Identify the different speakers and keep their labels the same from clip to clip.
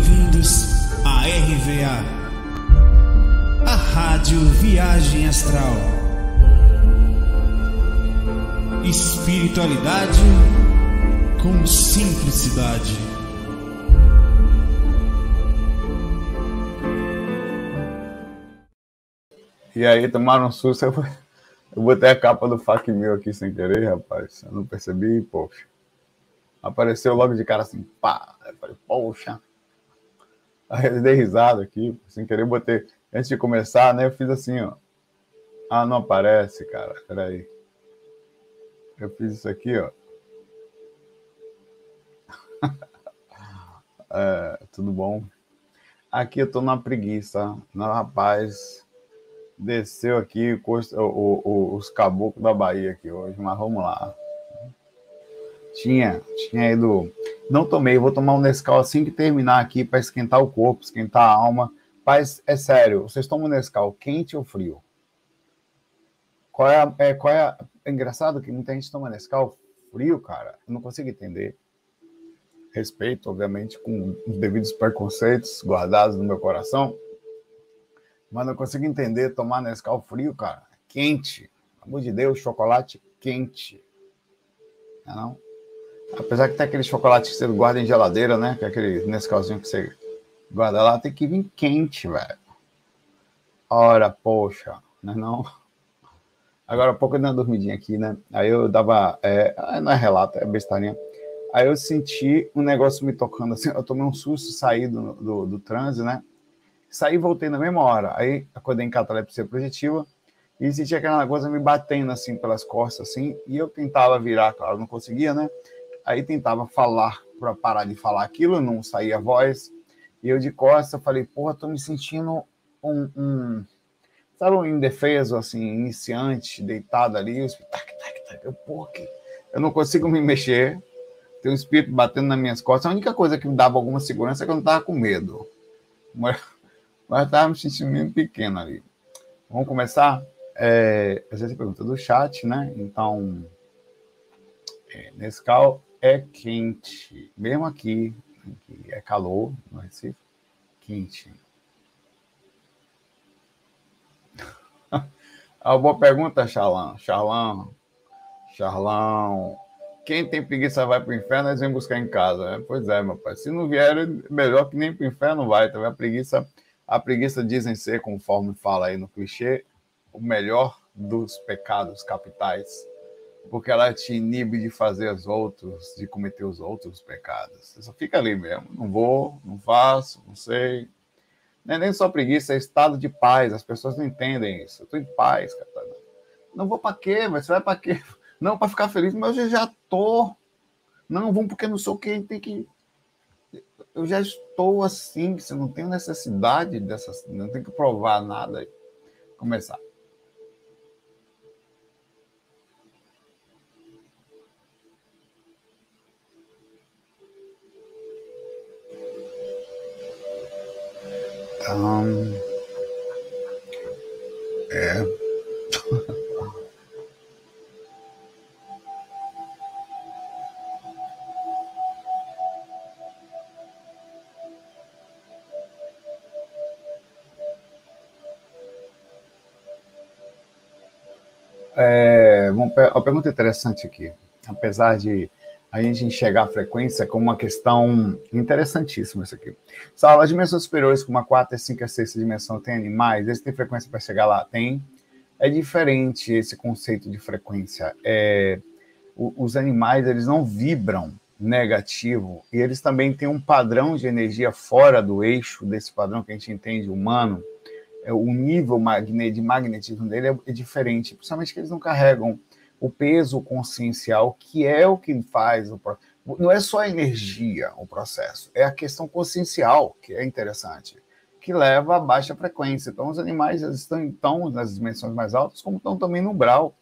Speaker 1: Bem-vindos à RVA, a Rádio Viagem Astral. Espiritualidade com simplicidade.
Speaker 2: E aí, tomaram um susto. Eu, eu botei a capa do FAC aqui sem querer, rapaz. Eu não percebi, poxa. Apareceu logo de cara assim, pá. Eu falei, poxa. Eu dei risada aqui, sem querer, botei. Antes de começar, né? Eu fiz assim, ó. Ah, não aparece, cara. Peraí. Eu fiz isso aqui, ó. é, tudo bom? Aqui eu tô na preguiça. Não, rapaz desceu aqui o, o, os caboclos da Bahia aqui hoje, mas vamos lá. Tinha, tinha ido. Não tomei, vou tomar um Nescau assim que terminar aqui para esquentar o corpo, esquentar a alma. Mas é sério, vocês tomam Nescau quente ou frio? Qual é, a, é, qual é, a, é engraçado que muita gente toma Nescau frio, cara. Eu não consigo entender. Respeito, obviamente, com os devidos preconceitos guardados no meu coração mas não consigo entender tomar Nescau frio, cara. Quente. Pelo amor de Deus, chocolate quente. Não, é não? Apesar que tem aquele chocolate que você guarda em geladeira, né? Que é aquele Nescauzinho que você guarda lá, tem que vir quente, velho. Ora, poxa, não é não? Agora há pouco eu dei uma dormidinha aqui, né? Aí eu dava. É, não é relato, é bestarinha. Aí eu senti um negócio me tocando assim. Eu tomei um susto sair do, do, do trânsito, né? Saí e voltei na mesma hora. Aí acordei em catalepsia projetiva e senti aquela coisa me batendo assim pelas costas, assim, e eu tentava virar, claro, não conseguia, né? Aí tentava falar para parar de falar aquilo, não saía a voz. E eu de costas falei, porra, tô me sentindo um, um sabe, um indefeso, assim, iniciante, deitado ali, eu, tac, tac, tac, eu, porra, que... eu não consigo me mexer, tem um espírito batendo nas minhas costas. A única coisa que me dava alguma segurança é que eu não tava com medo. Mas mas estava me sentindo meio pequeno ali. Vamos começar? É, essa é a pergunta do chat, né? Então, é, Nescau é quente, mesmo aqui, aqui é calor no Recife, quente. ah, boa pergunta, Charlão. Charlão, Charlão. Quem tem preguiça vai para o inferno, eles vêm buscar em casa. Né? Pois é, meu pai. Se não vier, melhor que nem para o inferno vai. Tá? A preguiça a preguiça dizem ser, conforme fala aí no clichê, o melhor dos pecados capitais, porque ela te inibe de fazer os outros, de cometer os outros pecados. Você só fica ali mesmo. Não vou, não faço, não sei. Não é nem só preguiça, é estado de paz. As pessoas não entendem isso. Eu estou em paz, cara. Não vou para quê? Mas você vai para quê? Não, para ficar feliz, mas eu já tô. Não, vamos porque não sou quem tem que eu já estou assim, você não tem necessidade dessas, não tem que provar nada. Começar. Então, é. É, uma pergunta interessante aqui. Apesar de a gente enxergar a frequência como uma questão interessantíssima isso aqui. Sala, as dimensões superiores, como a quarta, a cinco e a sexta dimensão, tem animais? Eles têm frequência para chegar lá? Tem. É diferente esse conceito de frequência. É, os animais, eles não vibram negativo e eles também têm um padrão de energia fora do eixo desse padrão que a gente entende humano, é, o nível de magnetismo dele é, é diferente, principalmente que eles não carregam o peso consciencial, que é o que faz o não é só a energia o processo, é a questão consciencial que é interessante, que leva a baixa frequência. Então, os animais estão então nas dimensões mais altas, como estão também no umbral.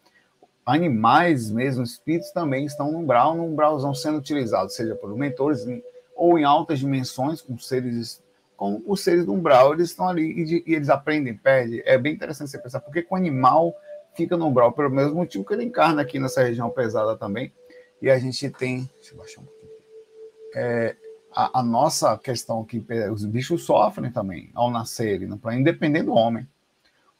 Speaker 2: Animais mesmo, espíritos também estão no umbral, no umbralzão sendo utilizados, seja por mentores ou em altas dimensões, com seres como os seres do umbral, eles estão ali e, e, eles aprendem, perdem. É bem interessante você pensar, porque o animal fica no umbral pelo mesmo motivo que ele encarna aqui nessa região pesada também. E a gente tem. Deixa eu baixar um pouquinho. É, a, a, nossa questão que os bichos sofrem também ao nascerem, né, independente do homem.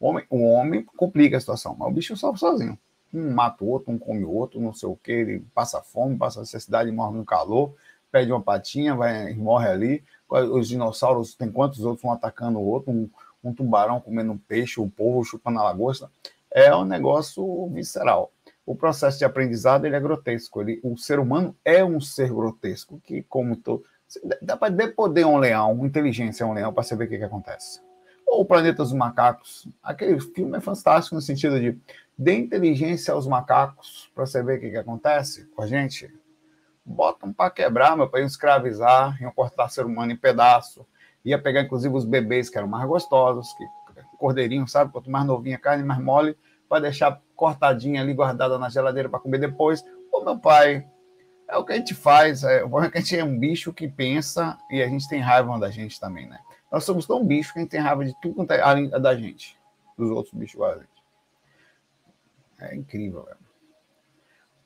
Speaker 2: O homem, o homem complica a situação, mas o bicho sofre sozinho. Um mata o outro, um come o outro, não sei o que, ele passa fome, passa necessidade, morre no calor, perde uma patinha, vai, morre ali. Os dinossauros, tem quantos outros um atacando o outro, um, um tubarão comendo um peixe, o um povo chupando a lagosta. É um negócio visceral. O processo de aprendizado ele é grotesco. Ele, o ser humano é um ser grotesco, que, como todo. Dá para depoder um leão, inteligência é um leão, para saber o que, que acontece. Ou o Planeta dos Macacos. Aquele filme é fantástico no sentido de dê inteligência aos macacos para ver o que, que acontece com a gente. Botam para quebrar, meu escravizar, iam cortar ser humano em pedaço. Ia pegar, inclusive, os bebês que eram mais gostosos, que cordeirinho, sabe? Quanto mais novinha a carne, mais mole, para deixar cortadinha ali, guardada na geladeira para comer depois. Ô, meu pai, é o que a gente faz. É, o é que a gente é um bicho que pensa e a gente tem raiva da gente também, né? Nós somos tão bicho que a gente tem raiva de tudo quanto é além da gente, dos outros bichos igual a gente. É incrível, velho.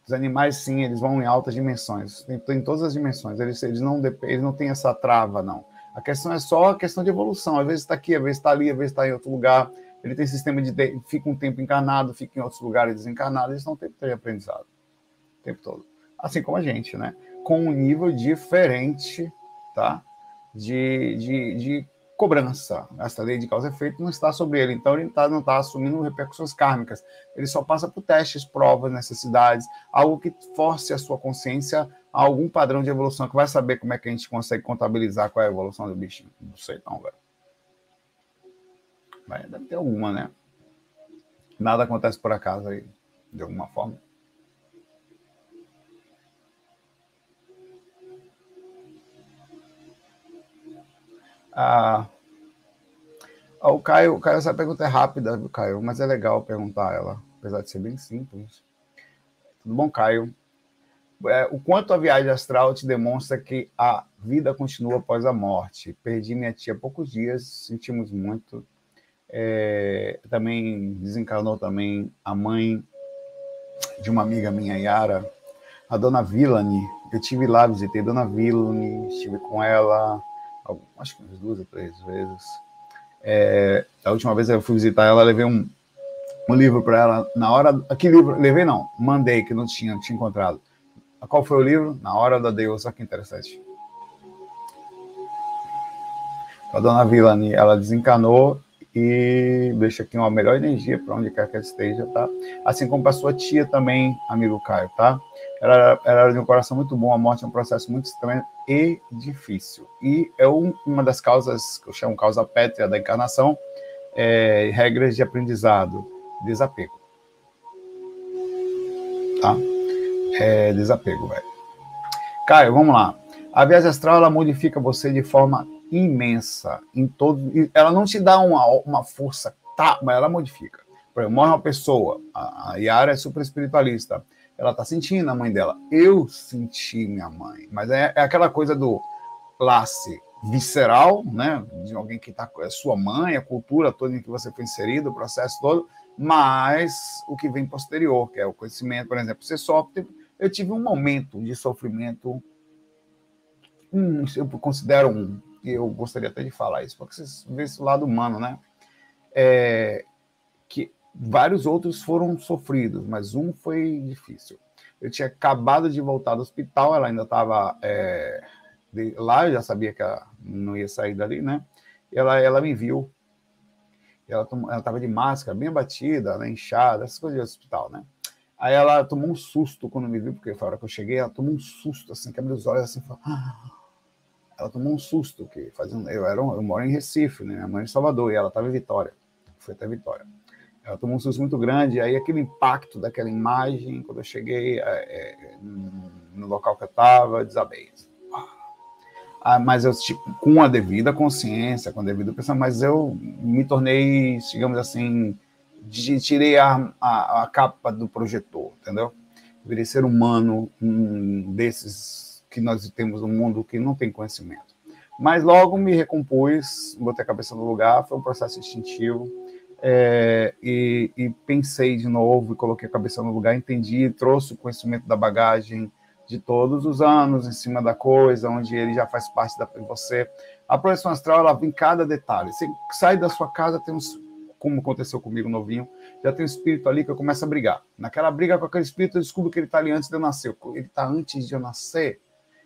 Speaker 2: Os animais, sim, eles vão em altas dimensões, em, em todas as dimensões. Eles, eles, não, eles não têm essa trava, não. A questão é só a questão de evolução. Às vezes está aqui, às vezes está ali, às vezes está em outro lugar. Ele tem sistema de. fica um tempo encarnado, fica em outros lugares desencarnado. Eles têm tempo de aprendizado. O tempo todo. Assim como a gente, né? Com um nível diferente, tá? De, de, de cobrança. Essa lei de causa e efeito não está sobre ele, então ele tá, não está assumindo repercussões kármicas. Ele só passa por testes, provas, necessidades, algo que force a sua consciência algum padrão de evolução que vai saber como é que a gente consegue contabilizar qual é a evolução do bichinho. Não sei não, velho. Mas deve ter alguma, né? Nada acontece por acaso aí, de alguma forma. Ah, o Caio, Caio, essa pergunta é rápida, Caio? Mas é legal perguntar ela, apesar de ser bem simples. Tudo bom, Caio? É, o quanto a viagem astral te demonstra que a vida continua após a morte? Perdi minha tia há poucos dias, sentimos muito. É, também desencarnou também a mãe de uma amiga minha, Yara, a dona Villani. Eu tive lá, visitei dona Villani, estive com ela acho que umas duas ou três vezes. É, a última vez eu fui visitar ela, levei um, um livro para ela. Na hora. Que livro? Levei não, mandei, que não tinha, não tinha encontrado. Qual foi o livro? Na Hora da Deus. Olha que interessante. A dona Vilani, ela desencanou e deixa aqui uma melhor energia para onde quer que ela esteja, tá? Assim como para sua tia também, amigo Caio, tá? Ela, ela era de um coração muito bom, a morte é um processo muito estranho e difícil. E é um, uma das causas, que eu chamo causa pétrea da encarnação, é, regras de aprendizado, desapego. Tá? É, desapego, velho. Caio, vamos lá. A viagem astral, ela modifica você de forma imensa em todo. Ela não te dá uma, uma força, tá, mas ela modifica. Por exemplo, morre uma pessoa, a Yara é super espiritualista, ela tá sentindo a mãe dela. Eu senti minha mãe, mas é, é aquela coisa do lace visceral, né, de alguém que tá é sua mãe, a cultura toda em que você foi inserido, o processo todo, mas o que vem posterior, que é o conhecimento, por exemplo, você sofre. Eu tive um momento de sofrimento, um, eu considero um, que eu gostaria até de falar isso, porque vocês vê esse lado humano, né? É, que vários outros foram sofridos, mas um foi difícil. Eu tinha acabado de voltar do hospital, ela ainda estava é, lá, eu já sabia que ela não ia sair dali, né? Ela, ela me viu, ela estava de máscara, bem abatida, né, inchada, essas coisas de hospital, né? Aí ela tomou um susto quando me viu, porque foi a hora que eu cheguei, ela tomou um susto, assim, que abriu os olhos assim, falou, ah, ela tomou um susto, que fazendo, eu, era eu moro em Recife, né? Minha mãe é em Salvador, e ela estava em Vitória. Foi até Vitória. Ela tomou um susto muito grande, aí aquele impacto daquela imagem, quando eu cheguei é, é, no local que eu estava, desabei. Ah, mas eu, tipo, com a devida consciência, com a devida pensamento, mas eu me tornei, digamos assim, tirei a, a, a, capa do projetor, entendeu? Virei ser humano, um desses que nós temos no mundo que não tem conhecimento. Mas logo me recompus, botei a cabeça no lugar, foi um processo instintivo, é, e, e, pensei de novo e coloquei a cabeça no lugar, entendi, trouxe o conhecimento da bagagem de todos os anos em cima da coisa, onde ele já faz parte da você. A projeção astral, ela vem em cada detalhe. Você sai da sua casa, tem uns, como aconteceu comigo novinho, já tem um espírito ali que eu começo a brigar. Naquela briga com aquele espírito, eu descubro que ele está ali antes de eu nascer. Ele está antes de eu nascer.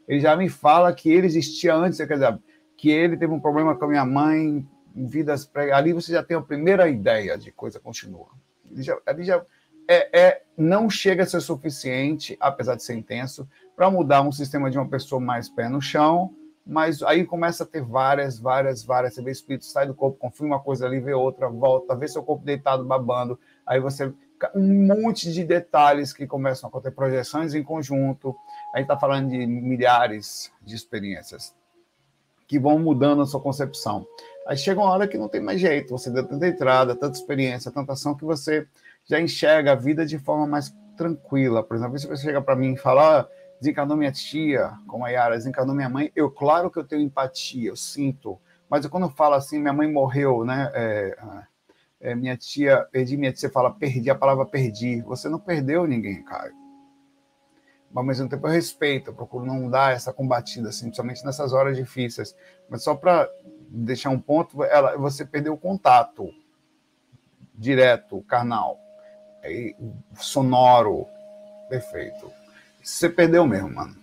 Speaker 2: Ele já me fala que ele existia antes, quer dizer, que ele teve um problema com a minha mãe, vidas pré... Ali você já tem a primeira ideia de coisa continua. Ele já, ele já é, é, não chega a ser suficiente, apesar de ser intenso, para mudar um sistema de uma pessoa mais pé no chão, mas aí começa a ter várias, várias, várias. Você vê espírito sai do corpo, confirma uma coisa ali, vê outra, volta, vê seu corpo deitado babando. Aí você. Um monte de detalhes que começam a acontecer, projeções em conjunto. Aí está falando de milhares de experiências que vão mudando a sua concepção. Aí chega uma hora que não tem mais jeito, você deu tanta entrada, tanta experiência, tanta ação, que você já enxerga a vida de forma mais tranquila. Por exemplo, se você chega para mim e fala, ah, desencarnou minha tia, como a Yara, desencarnou minha mãe, eu, claro que eu tenho empatia, eu sinto, mas quando eu falo assim, minha mãe morreu, né? É, é, minha tia, perdi minha tia, você fala, perdi, a palavra perdi. Você não perdeu ninguém, Caio. Mas ao mesmo tempo eu respeito, eu procuro não dar essa combatida, assim, principalmente nessas horas difíceis. Mas só para deixar um ponto, ela, você perdeu o contato direto, carnal sonoro, perfeito. Você perdeu mesmo, mano.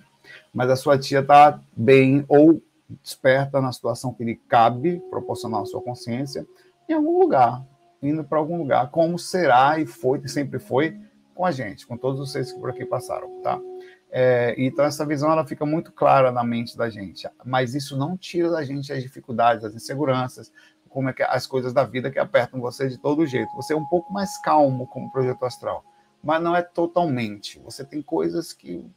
Speaker 2: Mas a sua tia tá bem ou desperta na situação que lhe cabe, proporcional à sua consciência, em algum lugar, indo para algum lugar, como será e foi, e sempre foi com a gente, com todos vocês que por aqui passaram, tá? É, então essa visão ela fica muito clara na mente da gente, mas isso não tira da gente as dificuldades, as inseguranças, como é que as coisas da vida que apertam você de todo jeito. Você é um pouco mais calmo como projeto astral, mas não é totalmente. Você tem coisas que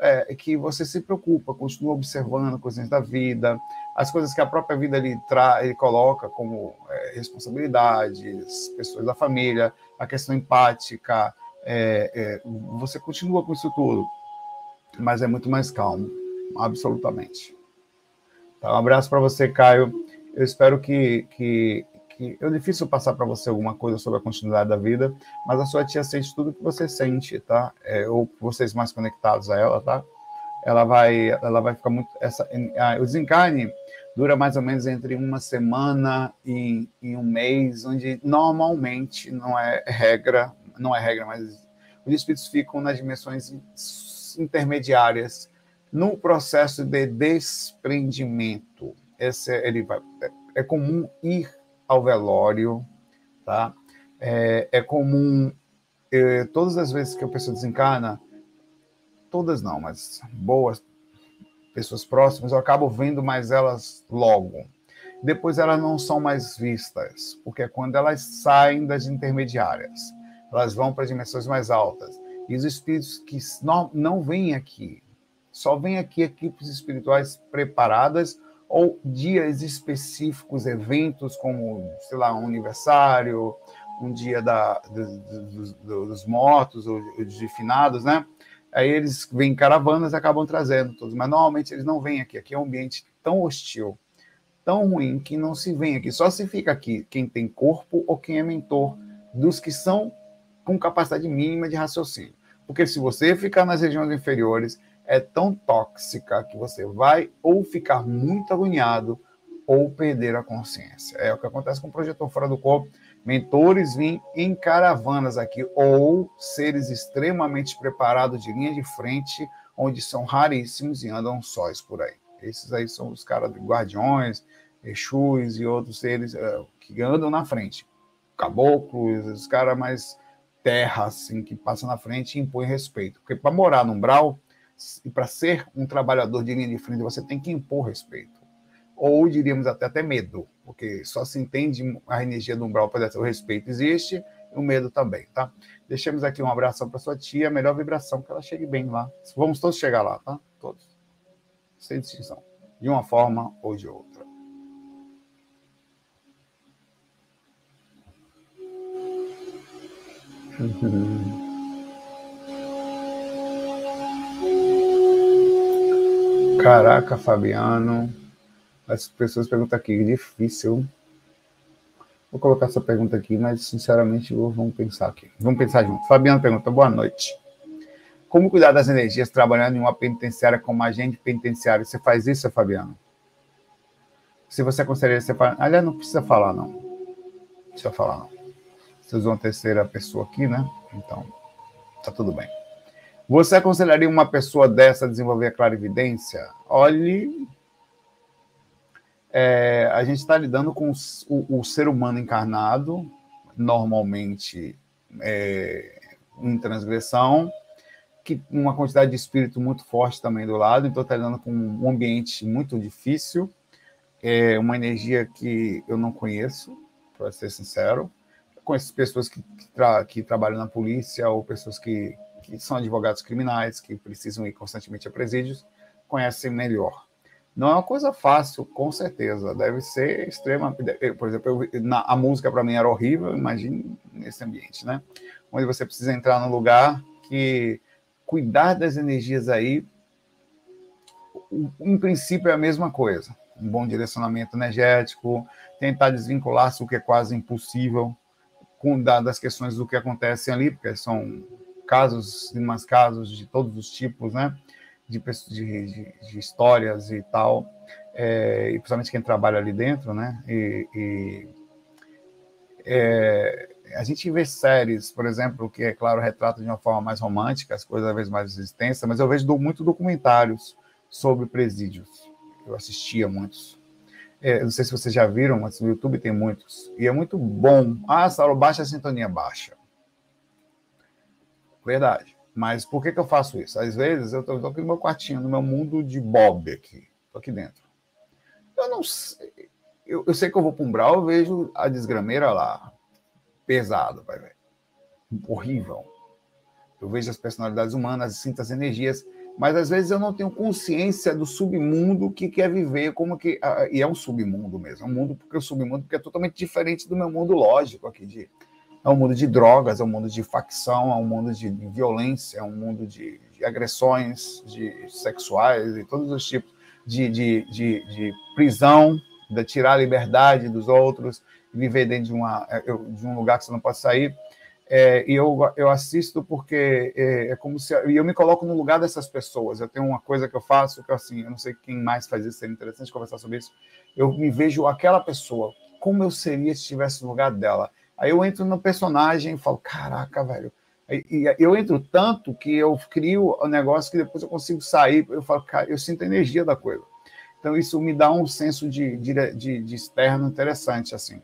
Speaker 2: é, que você se preocupa, continua observando coisas da vida, as coisas que a própria vida ele, tra ele coloca como é, responsabilidades, pessoas da família, a questão empática, é, é você continua com isso tudo, mas é muito mais calmo, absolutamente. Então, um abraço para você, Caio. Eu espero que, que, que é difícil passar para você alguma coisa sobre a continuidade da vida, mas a sua tia sente tudo que você sente, tá? É, ou vocês mais conectados a ela, tá? Ela vai, ela vai ficar muito. Essa, a, o desencarne dura mais ou menos entre uma semana e, e um mês, onde normalmente não é regra, não é regra, mas os espíritos ficam nas dimensões intermediárias no processo de desprendimento esse, ele vai, é, é comum ir ao velório, tá? É, é comum, é, todas as vezes que a pessoa desencarna, todas não, mas boas pessoas próximas, eu acabo vendo mais elas logo. Depois elas não são mais vistas, porque é quando elas saem das intermediárias, elas vão para dimensões mais altas. E os espíritos que não, não vêm aqui, só vêm aqui equipes espirituais preparadas ou dias específicos, eventos como, sei lá, um aniversário, um dia da, dos, dos mortos ou de finados, né? Aí eles vêm em caravanas e acabam trazendo todos, mas normalmente eles não vêm aqui. Aqui é um ambiente tão hostil, tão ruim, que não se vem aqui. Só se fica aqui quem tem corpo ou quem é mentor dos que são com capacidade mínima de raciocínio. Porque se você ficar nas regiões inferiores, é tão tóxica que você vai ou ficar muito agoniado ou perder a consciência. É o que acontece com o projetor fora do corpo. Mentores vêm em caravanas aqui, ou seres extremamente preparados de linha de frente, onde são raríssimos e andam sóis por aí. Esses aí são os caras de guardiões, Exus e outros seres uh, que andam na frente. Caboclos, os caras mais terra, assim, que passam na frente e impõem respeito. Porque para morar no umbral, e para ser um trabalhador de linha de frente, você tem que impor respeito. Ou diríamos até, até medo, porque só se entende a energia do umbral para o respeito existe, e o medo também, tá? Deixemos aqui um abraço para sua tia, melhor vibração, que ela chegue bem lá. Vamos todos chegar lá, tá? Todos. Sem distinção. De uma forma ou de outra. Caraca, Fabiano. As pessoas perguntam aqui, difícil. Vou colocar essa pergunta aqui, mas sinceramente vamos pensar aqui. Vamos pensar junto. Fabiano pergunta: boa noite. Como cuidar das energias trabalhando em uma penitenciária como agente penitenciário? Você faz isso, Fabiano? Se você você fala. Aliás, não precisa falar, não. Não precisa falar, não. Você usou uma terceira pessoa aqui, né? Então, tá tudo bem. Você aconselharia uma pessoa dessa a desenvolver a clarividência? Olhe, é, a gente está lidando com o, o, ser humano encarnado, normalmente é, em transgressão, que uma quantidade de espírito muito forte também do lado, então está lidando com um ambiente muito difícil, é uma energia que eu não conheço, para ser sincero. Eu conheço pessoas que, tra que trabalham na polícia ou pessoas que, que são advogados criminais, que precisam ir constantemente a presídios, conhecem melhor. Não é uma coisa fácil, com certeza. Deve ser extrema. Por exemplo, eu, na, a música para mim era horrível, imagine nesse ambiente, né? Onde você precisa entrar num lugar que cuidar das energias aí, em princípio, é a mesma coisa. Um bom direcionamento energético, tentar desvincular-se, o que é quase impossível, com das questões do que acontece ali, porque são casos, mais casos de todos os tipos, né? de, de, de histórias e tal, é, e principalmente quem trabalha ali dentro, né? E, e é, a gente vê séries, por exemplo, que, é claro, retrata de uma forma mais romântica, as coisas às vezes mais extensas, mas eu vejo muito documentários sobre presídios. Eu assistia muitos. É, não sei se vocês já viram, mas no YouTube tem muitos. E é muito bom. Ah, Saulo, baixa a sintonia, baixa. Verdade. Mas por que, que eu faço isso? Às vezes eu estou aqui no meu quartinho, no meu mundo de Bob aqui. Estou aqui dentro. Eu não sei. Eu, eu, sei que eu vou para um brau, eu vejo a desgrameira lá. Pesado, vai ver. Horrível. Eu vejo as personalidades humanas, sinto as energias, mas às vezes eu não tenho consciência do submundo que quer viver, como que. E é um submundo mesmo, é um mundo, porque o submundo porque é totalmente diferente do meu mundo lógico aqui de é um mundo de drogas, é um mundo de facção, é um mundo de, violência, é um mundo de, de agressões de sexuais e todos os tipos de, de, de, de prisão, de tirar a liberdade dos outros, viver dentro de, uma, é, de um lugar que você não pode sair. É, e eu, eu assisto porque é, é, como se e eu me coloco no lugar dessas pessoas. Eu tenho uma coisa que eu faço que assim, eu não sei quem mais faz isso, seria interessante conversar sobre isso. Eu me vejo aquela pessoa, como eu seria se estivesse no lugar dela. Aí eu entro no personagem e falo, caraca, velho. E eu entro tanto que eu crio o um negócio que depois eu consigo sair. Eu falo, cara, eu sinto a energia da coisa. Então isso me dá um senso de, de, de, de externo interessante, assim,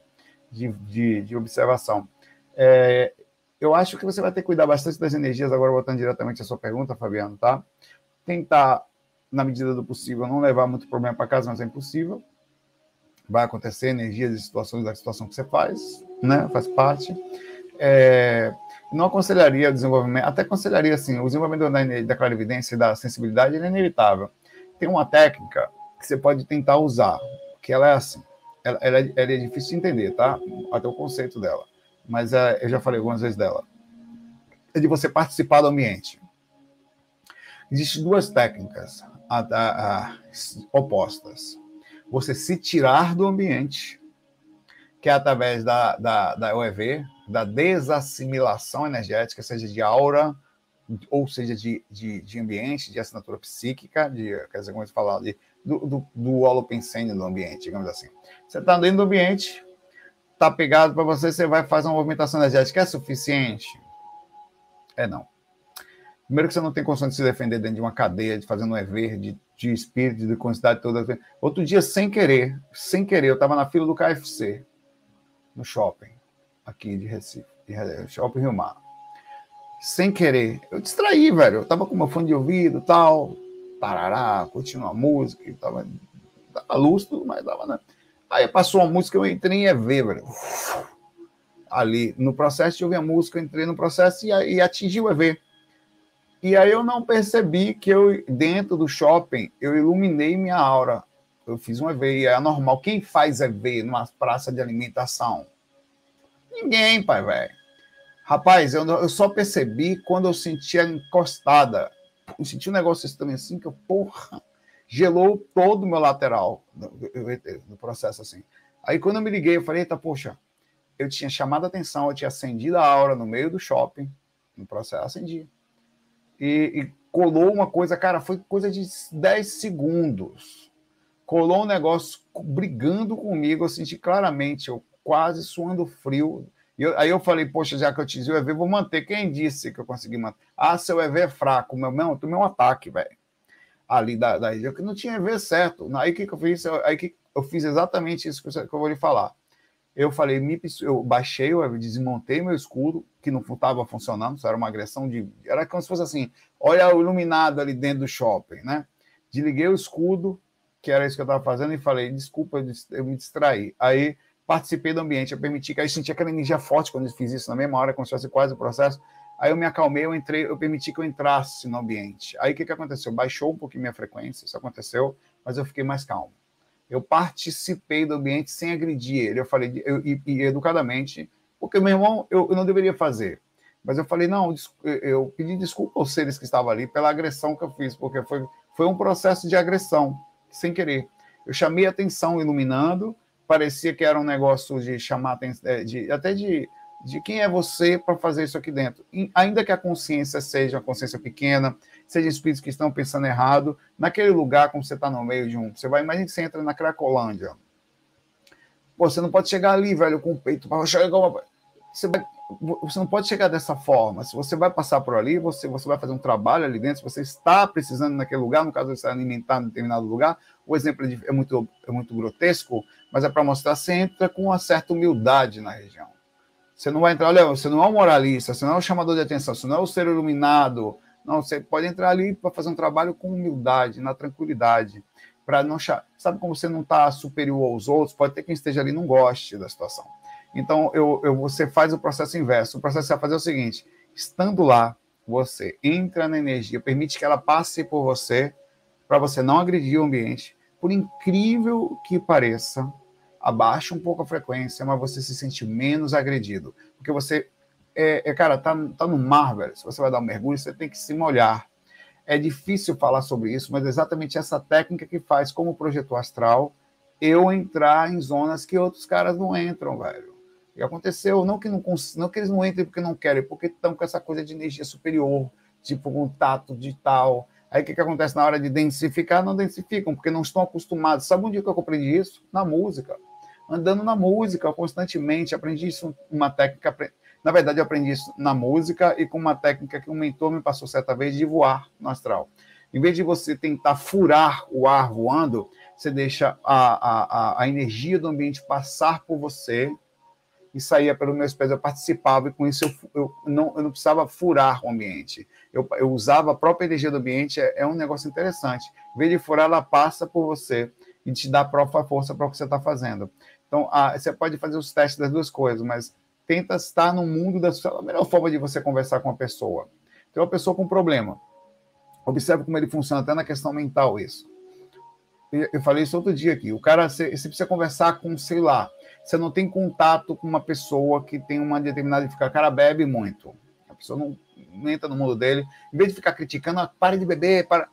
Speaker 2: de, de, de observação. É, eu acho que você vai ter que cuidar bastante das energias, agora voltando diretamente à sua pergunta, Fabiano, tá? Tentar, na medida do possível, não levar muito problema para casa, mas é impossível vai acontecer, energias e situações da situação que você faz, né? Faz parte. É, não aconselharia o desenvolvimento, até aconselharia assim, o desenvolvimento da, da clarividência e da sensibilidade é inevitável. Tem uma técnica que você pode tentar usar, que ela é assim, ela, ela, é, ela é difícil de entender, tá? Até o conceito dela, mas é, eu já falei algumas vezes dela. É de você participar do ambiente. Existem duas técnicas a, a, a, opostas você se tirar do ambiente, que é através da, da, da da desassimilação energética, seja de aura, ou seja de, de, de ambiente, de assinatura psíquica, de, quer dizer, como eu falar, de, do, do, do holopensene do ambiente, digamos assim. Você está dentro do ambiente, está pegado para você, você vai fazer uma movimentação energética. É suficiente? É não. Primeiro que você não tem condição de se defender dentro de uma cadeia, de fazendo um EV, de, de espírito, de quantidade toda. Outro dia, sem querer, sem querer, eu estava na fila do KFC, no shopping, aqui de Recife, de Shopping Rio Mar. Sem querer, eu distraí, velho. Eu tava com meu fone de ouvido tal, parará, curtindo a música, tava, tava lúcido, mas tava, né? Aí passou uma música, eu entrei em EV, velho. Ali, no processo de ouvir a música, eu entrei no processo e, e atingi o EV. E aí eu não percebi que eu, dentro do shopping, eu iluminei minha aura. Eu fiz um EV, é normal. Quem faz EV numa praça de alimentação? Ninguém, pai, velho. Rapaz, eu, eu só percebi quando eu senti a encostada. Eu senti um negócio estranho assim, que eu, porra, gelou todo o meu lateral no processo assim. Aí quando eu me liguei, eu falei, eita, poxa, eu tinha chamado a atenção, eu tinha acendido a aura no meio do shopping, no processo, acendi. e, e colou uma coisa, cara, foi coisa de 10 segundos. Colou um negócio brigando comigo, eu senti claramente, eu quase suando frio. Eu, aí eu falei, poxa, já que eu disse o EV, vou manter. Quem disse que eu consegui manter? Ah, seu EV é fraco. Meu, meu, tomei um ataque, velho. Ali da, da ilha, que não tinha EV certo. Aí que, que eu fiz? Aí que eu fiz exatamente isso que eu vou lhe falar. Eu falei, me, eu baixei, eu desmontei meu escudo, que não estava funcionando, isso era uma agressão de. Era como se fosse assim: olha o iluminado ali dentro do shopping, né? Desliguei o escudo, que era isso que eu estava fazendo, e falei, desculpa, eu me distraí. Aí participei do ambiente, eu permiti que aí senti aquela energia forte quando eu fiz isso na mesma hora, como se fosse quase o processo. Aí eu me acalmei, eu entrei, eu permiti que eu entrasse no ambiente. Aí o que, que aconteceu? Baixou um pouquinho minha frequência, isso aconteceu, mas eu fiquei mais calmo eu participei do ambiente sem agredir ele. Eu falei, eu, e, e, educadamente, porque meu irmão, eu, eu, não deveria fazer. Mas eu falei, não, eu pedi desculpa aos seres que estavam ali pela agressão que eu fiz, porque foi, foi um processo de agressão, sem querer. Eu chamei atenção iluminando, parecia que era um negócio de chamar atenção, é, de, até de, de quem é você para fazer isso aqui dentro. E, ainda que a consciência seja uma consciência pequena, seja espíritos que estão pensando errado, naquele lugar, como você está no meio de um. Você vai, imagina que você entra na Cracolândia. Pô, você não pode chegar ali, velho, com o peito para chegar. Você, vai, você não pode chegar dessa forma. Se você vai passar por ali, você, você vai fazer um trabalho ali dentro, se você está precisando naquele lugar, no caso de você alimentar em determinado lugar, o exemplo é, é muito, é muito grotesco, mas é para mostrar você entra com uma certa humildade na região. Você não vai entrar, olha, você não é um moralista, você não é um chamador de atenção, você não é o ser iluminado, não, você pode entrar ali para fazer um trabalho com humildade, na tranquilidade, para não sabe como você não está superior aos outros, pode ter quem esteja ali não goste da situação. Então eu, eu, você faz o processo inverso. O processo é fazer o seguinte: estando lá, você entra na energia, permite que ela passe por você, para você não agredir o ambiente. Por incrível que pareça, abaixa um pouco a frequência, mas você se sente menos agredido, porque você é, é, cara, tá, tá no mar, velho. Se você vai dar um mergulho, você tem que se molhar. É difícil falar sobre isso, mas é exatamente essa técnica que faz, como projetor astral, eu entrar em zonas que outros caras não entram, velho. E aconteceu, não que, não, não que eles não entrem porque não querem, porque estão com essa coisa de energia superior, tipo contato de tal. Aí o que, que acontece na hora de densificar? Não densificam, porque não estão acostumados. Sabe dia que eu compreendi isso? Na música. Andando na música constantemente. Aprendi isso, uma técnica na verdade, eu aprendi isso na música e com uma técnica que um mentor me passou certa vez de voar no astral. Em vez de você tentar furar o ar voando, você deixa a, a, a energia do ambiente passar por você e saía pelos meus pés. Eu participava e com isso eu, eu, não, eu não precisava furar o ambiente. Eu, eu usava a própria energia do ambiente, é, é um negócio interessante. Em vez de furar, ela passa por você e te dá a própria força para o que você está fazendo. Então, a, você pode fazer os testes das duas coisas, mas tenta estar no mundo da sua. A melhor forma de você conversar com uma pessoa. Tem uma pessoa com problema. Observe como ele funciona, até na questão mental, isso. Eu falei isso outro dia aqui. O cara, você, precisa conversar com, sei lá, você não tem contato com uma pessoa que tem uma determinada. O cara bebe muito. A pessoa não, não entra no mundo dele. Em vez de ficar criticando, ah, pare de beber, para.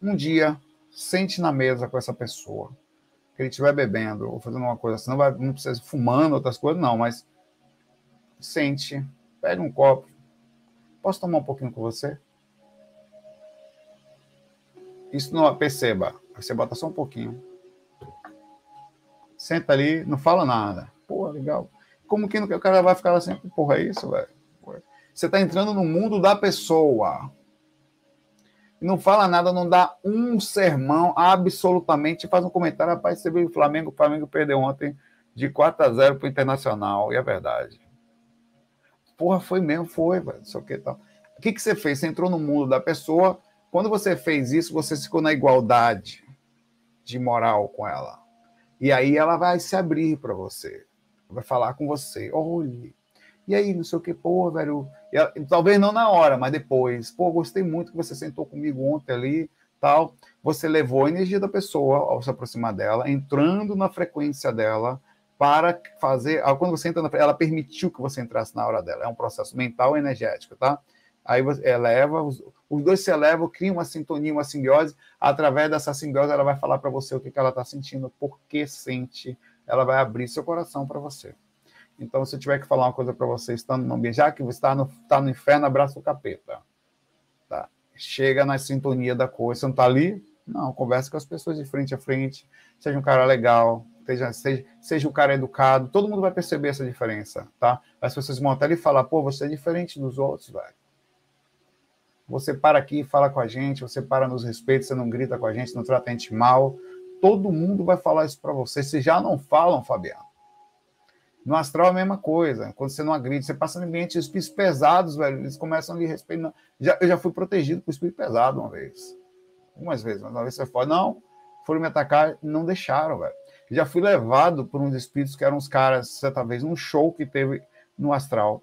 Speaker 2: Um dia, sente na mesa com essa pessoa. Que ele estiver bebendo ou fazendo uma coisa assim. Não, vai, não precisa fumando, outras coisas, não, mas sente, pega um copo. Posso tomar um pouquinho com você? Isso não perceba. Você bota só um pouquinho. Senta ali, não fala nada. Pô, legal. Como que o cara vai ficar assim? Porra, é isso, velho? Você está entrando no mundo da pessoa. Não fala nada, não dá um sermão, absolutamente. Faz um comentário, rapaz, você viu o Flamengo? O Flamengo perdeu ontem de 4 a 0 para o Internacional. E é verdade. Porra, foi mesmo, foi, velho, não sei o que tal. O que, que você fez? Você entrou no mundo da pessoa. Quando você fez isso, você ficou na igualdade de moral com ela. E aí ela vai se abrir para você. Vai falar com você. Olhe. E aí, não sei o que, pô, velho. Talvez não na hora, mas depois. Pô, gostei muito que você sentou comigo ontem ali, tal. Você levou a energia da pessoa ao se aproximar dela, entrando na frequência dela para fazer. Quando você entra na ela permitiu que você entrasse na hora dela. É um processo mental e energético, tá? Aí você eleva, os, os dois se elevam, criam uma sintonia, uma simbiose. Através dessa simbiose, ela vai falar para você o que, que ela está sentindo, por que sente. Ela vai abrir seu coração para você. Então, se eu tiver que falar uma coisa para você, estando no ambiente, já que você está no, tá no inferno, abraça o capeta. Tá? chega na sintonia da coisa. Você não está ali? Não, conversa com as pessoas de frente a frente. Seja um cara legal, seja, seja, seja um cara educado. Todo mundo vai perceber essa diferença, tá? As pessoas vão até lhe falar, pô, você é diferente dos outros, velho. Você para aqui e fala com a gente, você para nos respeita, você não grita com a gente, não trata a gente mal. Todo mundo vai falar isso para você. Se já não falam, Fabiano. No astral é a mesma coisa. Quando você não agride, você passa no ambiente de espíritos pesados, velho. Eles começam a lhe respeitar. Já, eu já fui protegido por espírito pesado uma vez. Algumas vezes, mas uma vez você foi, não, foram me atacar, não deixaram, velho. Já fui levado por uns espíritos que eram uns caras, certa vez, num show que teve no astral.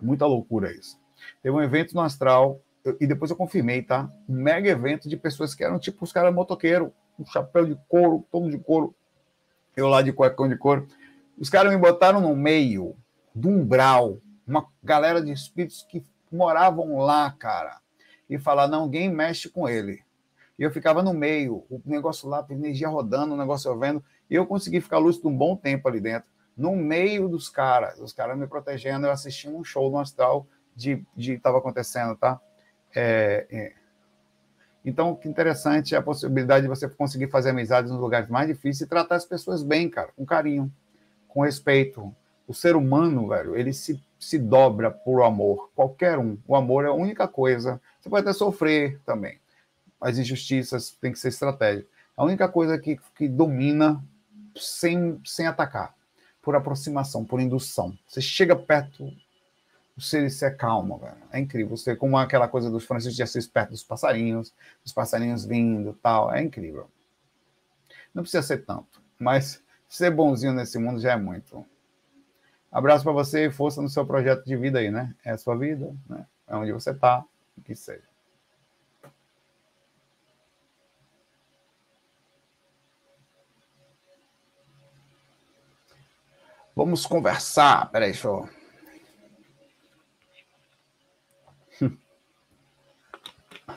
Speaker 2: Muita loucura isso. Teve um evento no astral, e depois eu confirmei, tá? Um mega evento de pessoas que eram tipo os caras motoqueiros, um chapéu de couro, todo de couro, eu lá de cuecão de couro. Os caras me botaram no meio do umbral, uma galera de espíritos que moravam lá, cara, e falar, não, ninguém mexe com ele. E eu ficava no meio, o negócio lá, a energia rodando, o negócio vendo, e eu consegui ficar lúcido um bom tempo ali dentro, no meio dos caras, os caras me protegendo, eu assistindo um show no astral de estava acontecendo, tá? É, é. Então, que interessante a possibilidade de você conseguir fazer amizades nos lugares mais difíceis e tratar as pessoas bem, cara, com carinho, com respeito. O ser humano, velho, ele se, se dobra por amor, qualquer um. O amor é a única coisa. Você pode até sofrer também. As injustiças têm que ser estratégia. A única coisa que, que domina sem, sem atacar, por aproximação, por indução. Você chega perto você se acalma, velho. É incrível. Você, como aquela coisa dos Francisco de Assis perto dos passarinhos, os passarinhos vindo tal. É incrível. Não precisa ser tanto, mas ser bonzinho nesse mundo já é muito. Abraço para você e força no seu projeto de vida aí, né? É a sua vida, né? É onde você está, o que seja. Vamos conversar. Peraí, deixa eu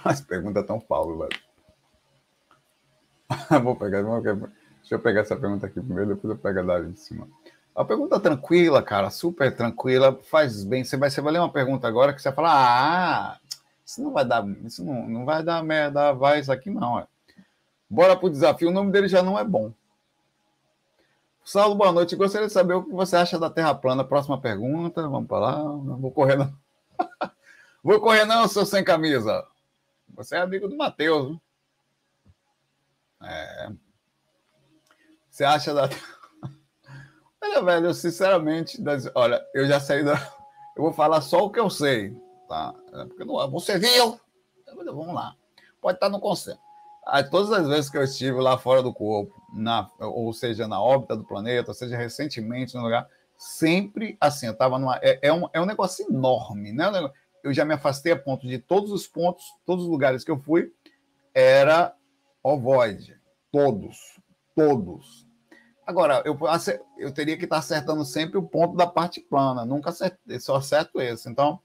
Speaker 2: As perguntas tão Paulo, velho. vou pegar, pegar, deixa eu pegar essa pergunta aqui primeiro, depois eu pego a da de cima. A pergunta tranquila, cara, super tranquila, faz bem. Você vai, você vai ler uma pergunta agora que você vai falar, ah, isso não vai dar, isso não, não vai dar merda, vai isso aqui não, é. Bora pro desafio, o nome dele já não é bom. Saulo, boa noite. Gostaria de saber o que você acha da Terra plana. Próxima pergunta, vamos para lá. Vou correr, não. vou correr, não, seu sem camisa. Você é amigo do Matheus. É. Você acha da. Olha, velho, eu sinceramente, olha, eu já saí da. Eu vou falar só o que eu sei, tá? É, porque não, você viu? Vamos lá. Pode estar no conselho. Todas as vezes que eu estive lá fora do corpo, na, ou seja, na órbita do planeta, ou seja, recentemente no lugar, sempre assim, eu estava numa. É, é, um, é um negócio enorme, né? eu já me afastei a ponto de todos os pontos, todos os lugares que eu fui, era ovoide. Todos. Todos. Agora, eu, eu teria que estar acertando sempre o ponto da parte plana, nunca acertei, só acerto esse. Então,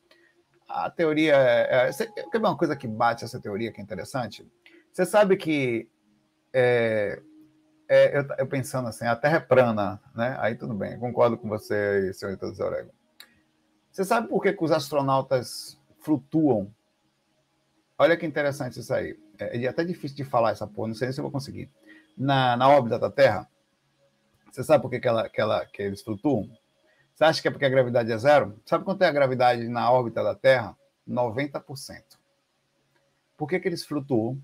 Speaker 2: a teoria é. é quer ver uma coisa que bate essa teoria que é interessante? Você sabe que. É, é, eu, eu, pensando assim, a Terra é plana, né? Aí tudo bem, concordo com você, senhor José Orego. Você sabe por que, que os astronautas flutuam? Olha que interessante isso aí. É, é até difícil de falar essa porra, não sei se eu vou conseguir. Na, na órbita da Terra, você sabe por que, que, ela, que, ela, que eles flutuam? Você acha que é porque a gravidade é zero? Sabe quanto é a gravidade na órbita da Terra? 90%. Por que, que eles flutuam?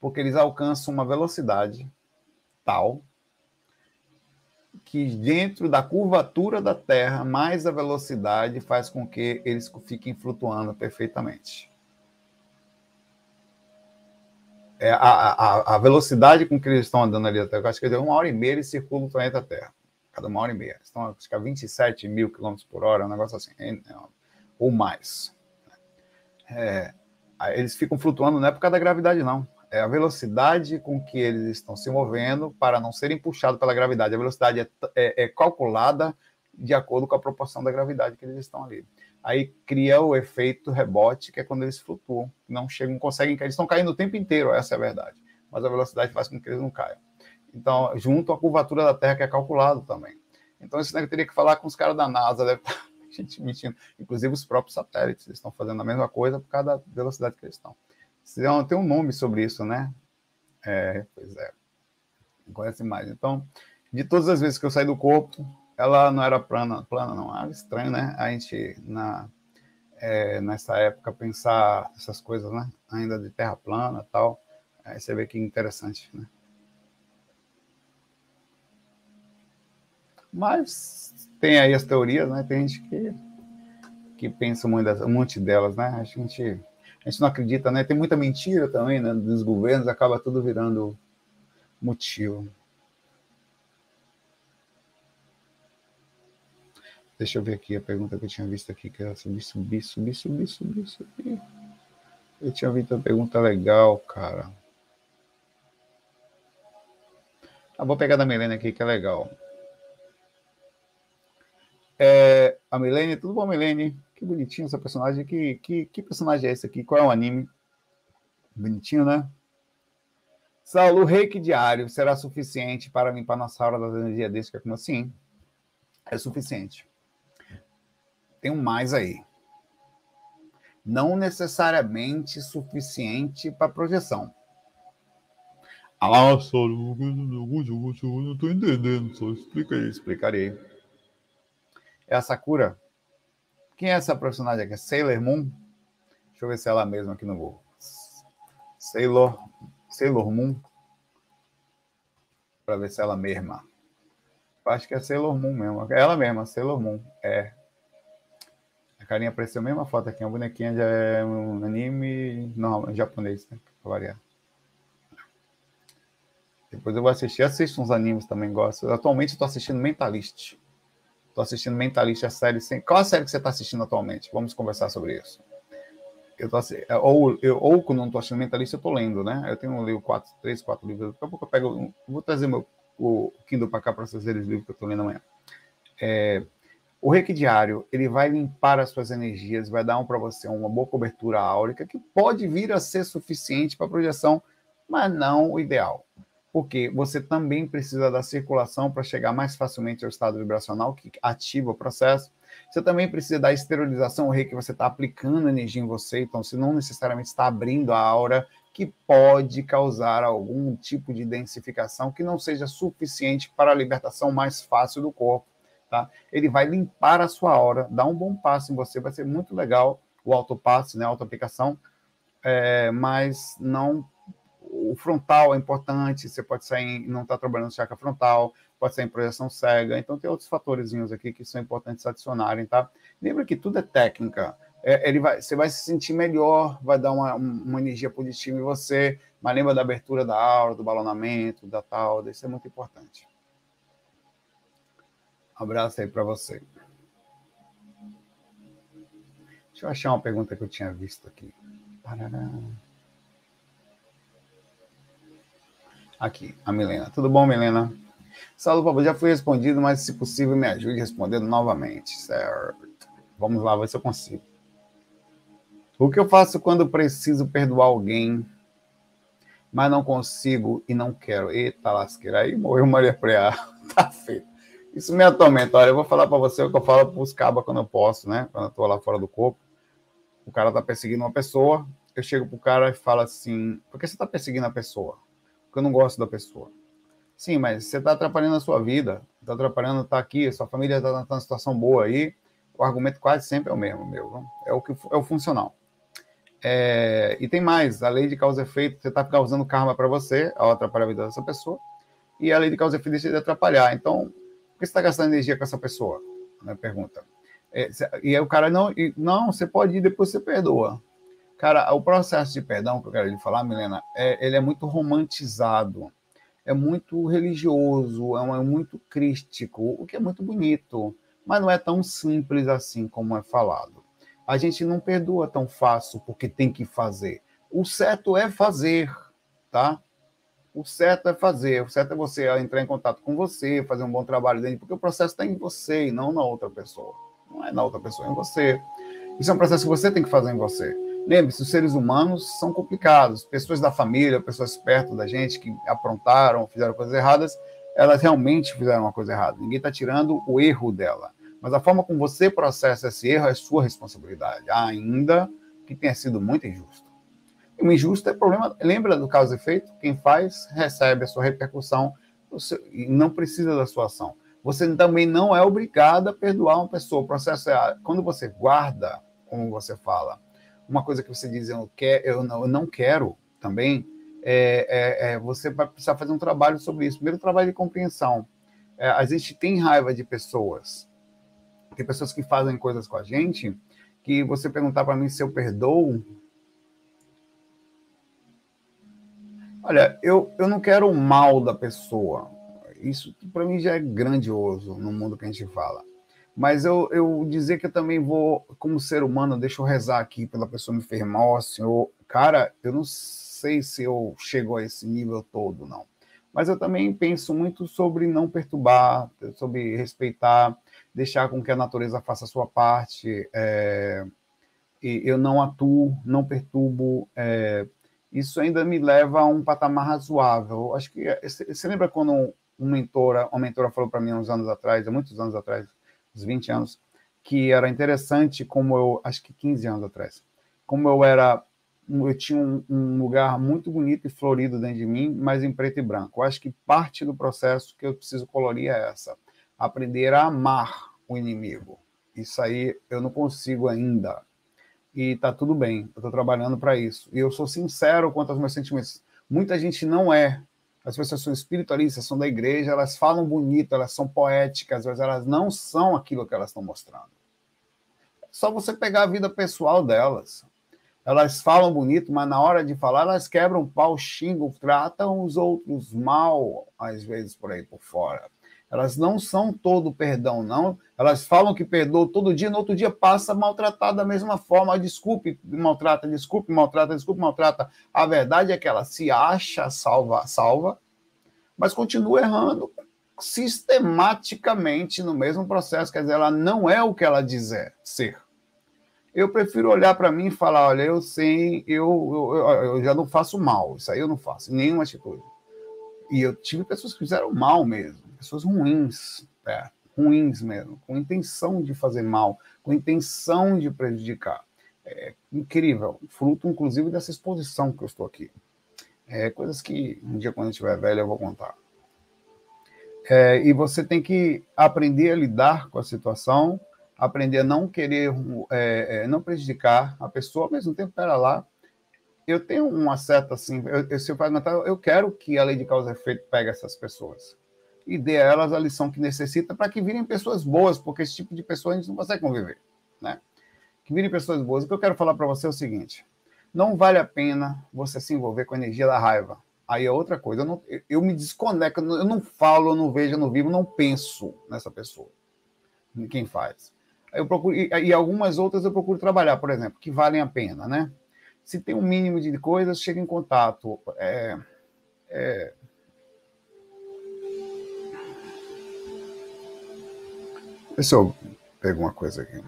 Speaker 2: Porque eles alcançam uma velocidade tal que dentro da curvatura da Terra, mais a velocidade faz com que eles fiquem flutuando perfeitamente. É a, a, a velocidade com que eles estão andando ali até, acho que é uma hora e meia eles circulam o planeta Terra. Cada uma hora e meia. Eles estão acho que a 27 mil quilômetros por hora, um negócio assim, é, ou mais. É, eles ficam flutuando não é por causa da gravidade, não é a velocidade com que eles estão se movendo para não serem puxados pela gravidade. A velocidade é, é, é, calculada de acordo com a proporção da gravidade que eles estão ali. Aí cria o efeito rebote, que é quando eles flutuam, não chegam, conseguem cair. Eles estão caindo o tempo inteiro, essa é a verdade. Mas a velocidade faz com que eles não caiam. Então, junto à curvatura da Terra, que é calculado também. Então, isso eu teria que falar com os caras da NASA, deve estar gente mentindo. Inclusive os próprios satélites estão fazendo a mesma coisa por causa da velocidade que eles estão. Tem um nome sobre isso, né? É, pois é. Não conhece mais. Então, de todas as vezes que eu saí do corpo, ela não era plana, plana não. Era estranho, né? A gente, na, é, nessa época, pensar essas coisas, né? Ainda de terra plana e tal. Aí você vê que interessante, né? Mas tem aí as teorias, né? Tem gente que, que pensa muito um monte delas, né? A gente, a gente não acredita, né? Tem muita mentira também, né? Dos governos, acaba tudo virando motivo. Deixa eu ver aqui a pergunta que eu tinha visto aqui, que era subir, subir, subir, subir, subir, subir. Eu tinha visto uma pergunta legal, cara. Ah, vou pegar da Milena aqui, que é legal. É, a Milene, tudo bom, Milene? Que bonitinho essa personagem. Que, que, que personagem é esse aqui? Qual é o anime? Bonitinho, né? Saulo, reiki diário será suficiente para limpar nossa aura das energias desse que é como assim? É suficiente. Tem um mais aí. Não necessariamente suficiente para projeção. Ah, eu não estou entendendo, só explica aí. Explicarei é a Sakura. Quem é essa personagem aqui? Sailor Moon? Deixa eu ver se é ela mesma aqui no Google. Sailor, Sailor Moon. Para ver se é ela mesma. Acho que é Sailor Moon mesmo. É ela mesma, Sailor Moon. É. Carinha apareceu a mesma foto aqui. A bonequinha já é um anime não, japonês, né? Pra variar. Depois eu vou assistir. Assisto uns animes também, gosto. Atualmente estou assistindo Mentalist. Estou assistindo Mentalista, a série sem. Qual a série que você está assistindo atualmente? Vamos conversar sobre isso. Eu tô, é, ou, eu, ou quando não estou assistindo Mentalista, eu estou lendo, né? Eu tenho lido quatro, três, quatro livros. Daqui a pouco eu pego. Vou trazer meu, o Kindle para cá para vocês verem os livros que eu estou lendo amanhã. É, o reiki diário, ele vai limpar as suas energias, vai dar um, para você uma boa cobertura áurica, que pode vir a ser suficiente para projeção, mas não o ideal porque você também precisa da circulação para chegar mais facilmente ao estado vibracional, que ativa o processo. Você também precisa da esterilização, o rei que você está aplicando energia em você, então você não necessariamente está abrindo a aura, que pode causar algum tipo de densificação que não seja suficiente para a libertação mais fácil do corpo. Tá? Ele vai limpar a sua aura, dar um bom passo em você, vai ser muito legal o autopasse, né, a autoaplicação, é, mas não o frontal é importante, você pode sair, não está trabalhando chakra frontal, pode sair em projeção cega, então tem outros fatores aqui que são importantes adicionarem, tá? Lembra que tudo é técnica, é, ele vai, você vai se sentir melhor, vai dar uma, uma energia positiva em você, mas lembra da abertura da aura, do balonamento, da tal, isso é muito importante. Um abraço aí para você. Deixa eu achar uma pergunta que eu tinha visto aqui. Parará. Aqui, a Milena. Tudo bom, Milena? Saulo, Pablo, já foi respondido, mas se possível me ajude respondendo novamente, certo? Vamos lá, ver se eu consigo. O que eu faço quando preciso perdoar alguém, mas não consigo e não quero? Eita lasqueira, aí morreu Maria Preá. tá feito. Isso me atormenta. Olha, eu vou falar para você o que eu falo para os cabas quando eu posso, né? Quando eu tô lá fora do corpo. O cara tá perseguindo uma pessoa, eu chego pro cara e falo assim: por que você tá perseguindo a pessoa? porque eu não gosto da pessoa. Sim, mas você está atrapalhando a sua vida, está atrapalhando tá aqui, sua família tá numa situação boa aí, o argumento quase sempre é o mesmo, meu. É o que é o funcional. É, e tem mais, a lei de causa e efeito, você está causando karma para você ao atrapalhar a vida dessa pessoa, e a lei de causa e efeito deixa de atrapalhar. Então, que você está gastando energia com essa pessoa? Né, pergunta. É, e aí o cara, não, e, não, você pode ir, depois você perdoa. Cara, o processo de perdão que eu quero lhe falar, Milena, é, ele é muito romantizado, é muito religioso, é, é muito crístico, o que é muito bonito, mas não é tão simples assim como é falado. A gente não perdoa tão fácil porque tem que fazer. O certo é fazer, tá? O certo é fazer, o certo é você entrar em contato com você, fazer um bom trabalho dentro, porque o processo está em você e não na outra pessoa. Não é na outra pessoa, é em você. Isso é um processo que você tem que fazer em você. Lembre-se, os seres humanos são complicados. Pessoas da família, pessoas perto da gente que aprontaram, fizeram coisas erradas, elas realmente fizeram uma coisa errada. Ninguém está tirando o erro dela. Mas a forma como você processa esse erro é sua responsabilidade, ainda que tenha sido muito injusto. O injusto é problema. Lembra do causa e efeito? Quem faz recebe a sua repercussão e não precisa da sua ação. Você também não é obrigado a perdoar uma pessoa. O processo é quando você guarda, como você fala, uma coisa que você diz eu, quer, eu, não, eu não quero também, é, é, é, você vai precisar fazer um trabalho sobre isso. Primeiro, trabalho de compreensão. É, a gente tem raiva de pessoas. Tem pessoas que fazem coisas com a gente que você perguntar para mim se eu perdoo. Olha, eu, eu não quero o mal da pessoa. Isso para mim já é grandioso no mundo que a gente fala. Mas eu, eu dizer que eu também vou, como ser humano, deixa eu rezar aqui pela pessoa me fez mal, senhor. Cara, eu não sei se eu chego a esse nível todo, não. Mas eu também penso muito sobre não perturbar, sobre respeitar, deixar com que a natureza faça a sua parte. É, eu não atuo, não perturbo. É, isso ainda me leva a um patamar razoável. Acho que você lembra quando um mentora, uma mentora falou para mim uns anos atrás, há muitos anos atrás, uns 20 anos, que era interessante como eu, acho que 15 anos atrás, como eu era, eu tinha um, um lugar muito bonito e florido dentro de mim, mas em preto e branco. Eu acho que parte do processo que eu preciso colorir é essa, aprender a amar o inimigo. Isso aí eu não consigo ainda. E tá tudo bem, eu estou trabalhando para isso. E eu sou sincero quanto aos meus sentimentos. Muita gente não é, as pessoas são espiritualistas, são da igreja, elas falam bonito, elas são poéticas, mas elas não são aquilo que elas estão mostrando. É só você pegar a vida pessoal delas. Elas falam bonito, mas na hora de falar, elas quebram pau, xingam, tratam os outros mal, às vezes por aí por fora. Elas não são todo perdão, não. Elas falam que perdoam todo dia, no outro dia passa maltratado da mesma forma. Desculpe, maltrata, desculpe, maltrata, desculpe, maltrata. A verdade é que ela se acha salva, salva, mas continua errando sistematicamente no mesmo processo. Quer dizer, ela não é o que ela dizer ser. Eu prefiro olhar para mim e falar: olha, eu sei, eu, eu, eu já não faço mal, isso aí eu não faço, nenhuma atitude. E eu tive pessoas que fizeram mal mesmo pessoas ruins, é, ruins mesmo, com intenção de fazer mal, com intenção de prejudicar. É incrível, fruto inclusive dessa exposição que eu estou aqui. É, coisas que um dia, quando eu estiver velho, eu vou contar. É, e você tem que aprender a lidar com a situação, aprender a não querer, é, é não prejudicar a pessoa, ao mesmo tempo, pera lá. Eu tenho uma certa, assim, eu, eu, se eu, eu quero que a lei de causa e efeito pegue essas pessoas e dê a elas a lição que necessita para que virem pessoas boas, porque esse tipo de pessoa a gente não consegue conviver, né? Que virem pessoas boas. O que eu quero falar para você é o seguinte: não vale a pena você se envolver com a energia da raiva. Aí é outra coisa. Eu, não, eu me desconecto, eu não falo, eu não vejo, eu não vivo, não penso nessa pessoa. Quem faz? Eu procuro, e, e algumas outras eu procuro trabalhar, por exemplo, que valem a pena, né? Se tem um mínimo de coisas, chega em contato. É, é, Vê se eu pego uma coisa aqui.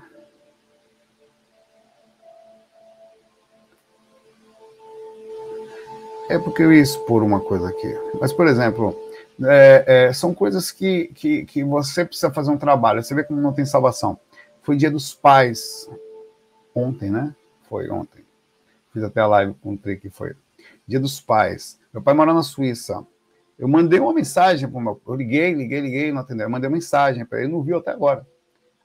Speaker 2: É porque eu ia expor uma coisa aqui. Mas, por exemplo, é, é, são coisas que, que, que você precisa fazer um trabalho. Você vê como não tem salvação. Foi dia dos pais ontem, né? Foi ontem. Fiz até a live com o Tri que foi. Dia dos pais. Meu pai mora na Suíça. Eu mandei uma mensagem para o meu. Eu liguei, liguei, liguei, não atendeu. Eu mandei uma mensagem para ele, não viu até agora.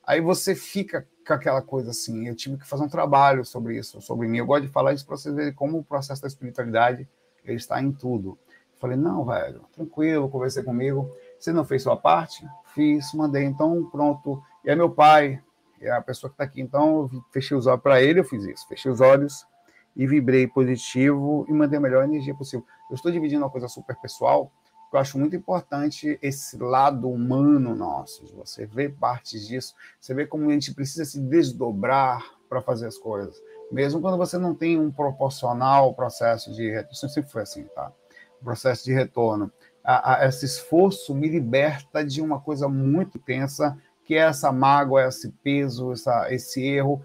Speaker 2: Aí você fica com aquela coisa assim. Eu tive que fazer um trabalho sobre isso, sobre mim. Eu gosto de falar isso para vocês verem como o processo da espiritualidade ele está em tudo. Eu falei, não, velho, tranquilo, conversei comigo. Você não fez sua parte? Fiz, mandei. Então, pronto. E é meu pai, é a pessoa que está aqui. Então, eu fechei os olhos para ele, eu fiz isso. Fechei os olhos e vibrei positivo e mandei a melhor energia possível. Eu estou dividindo uma coisa super pessoal, eu acho muito importante esse lado humano nosso, você vê partes disso, você vê como a gente precisa se desdobrar para fazer as coisas. Mesmo quando você não tem um proporcional processo de retorno, sempre foi assim, tá? O processo de retorno. A, a, esse esforço me liberta de uma coisa muito tensa, que é essa mágoa, esse peso, essa, esse erro,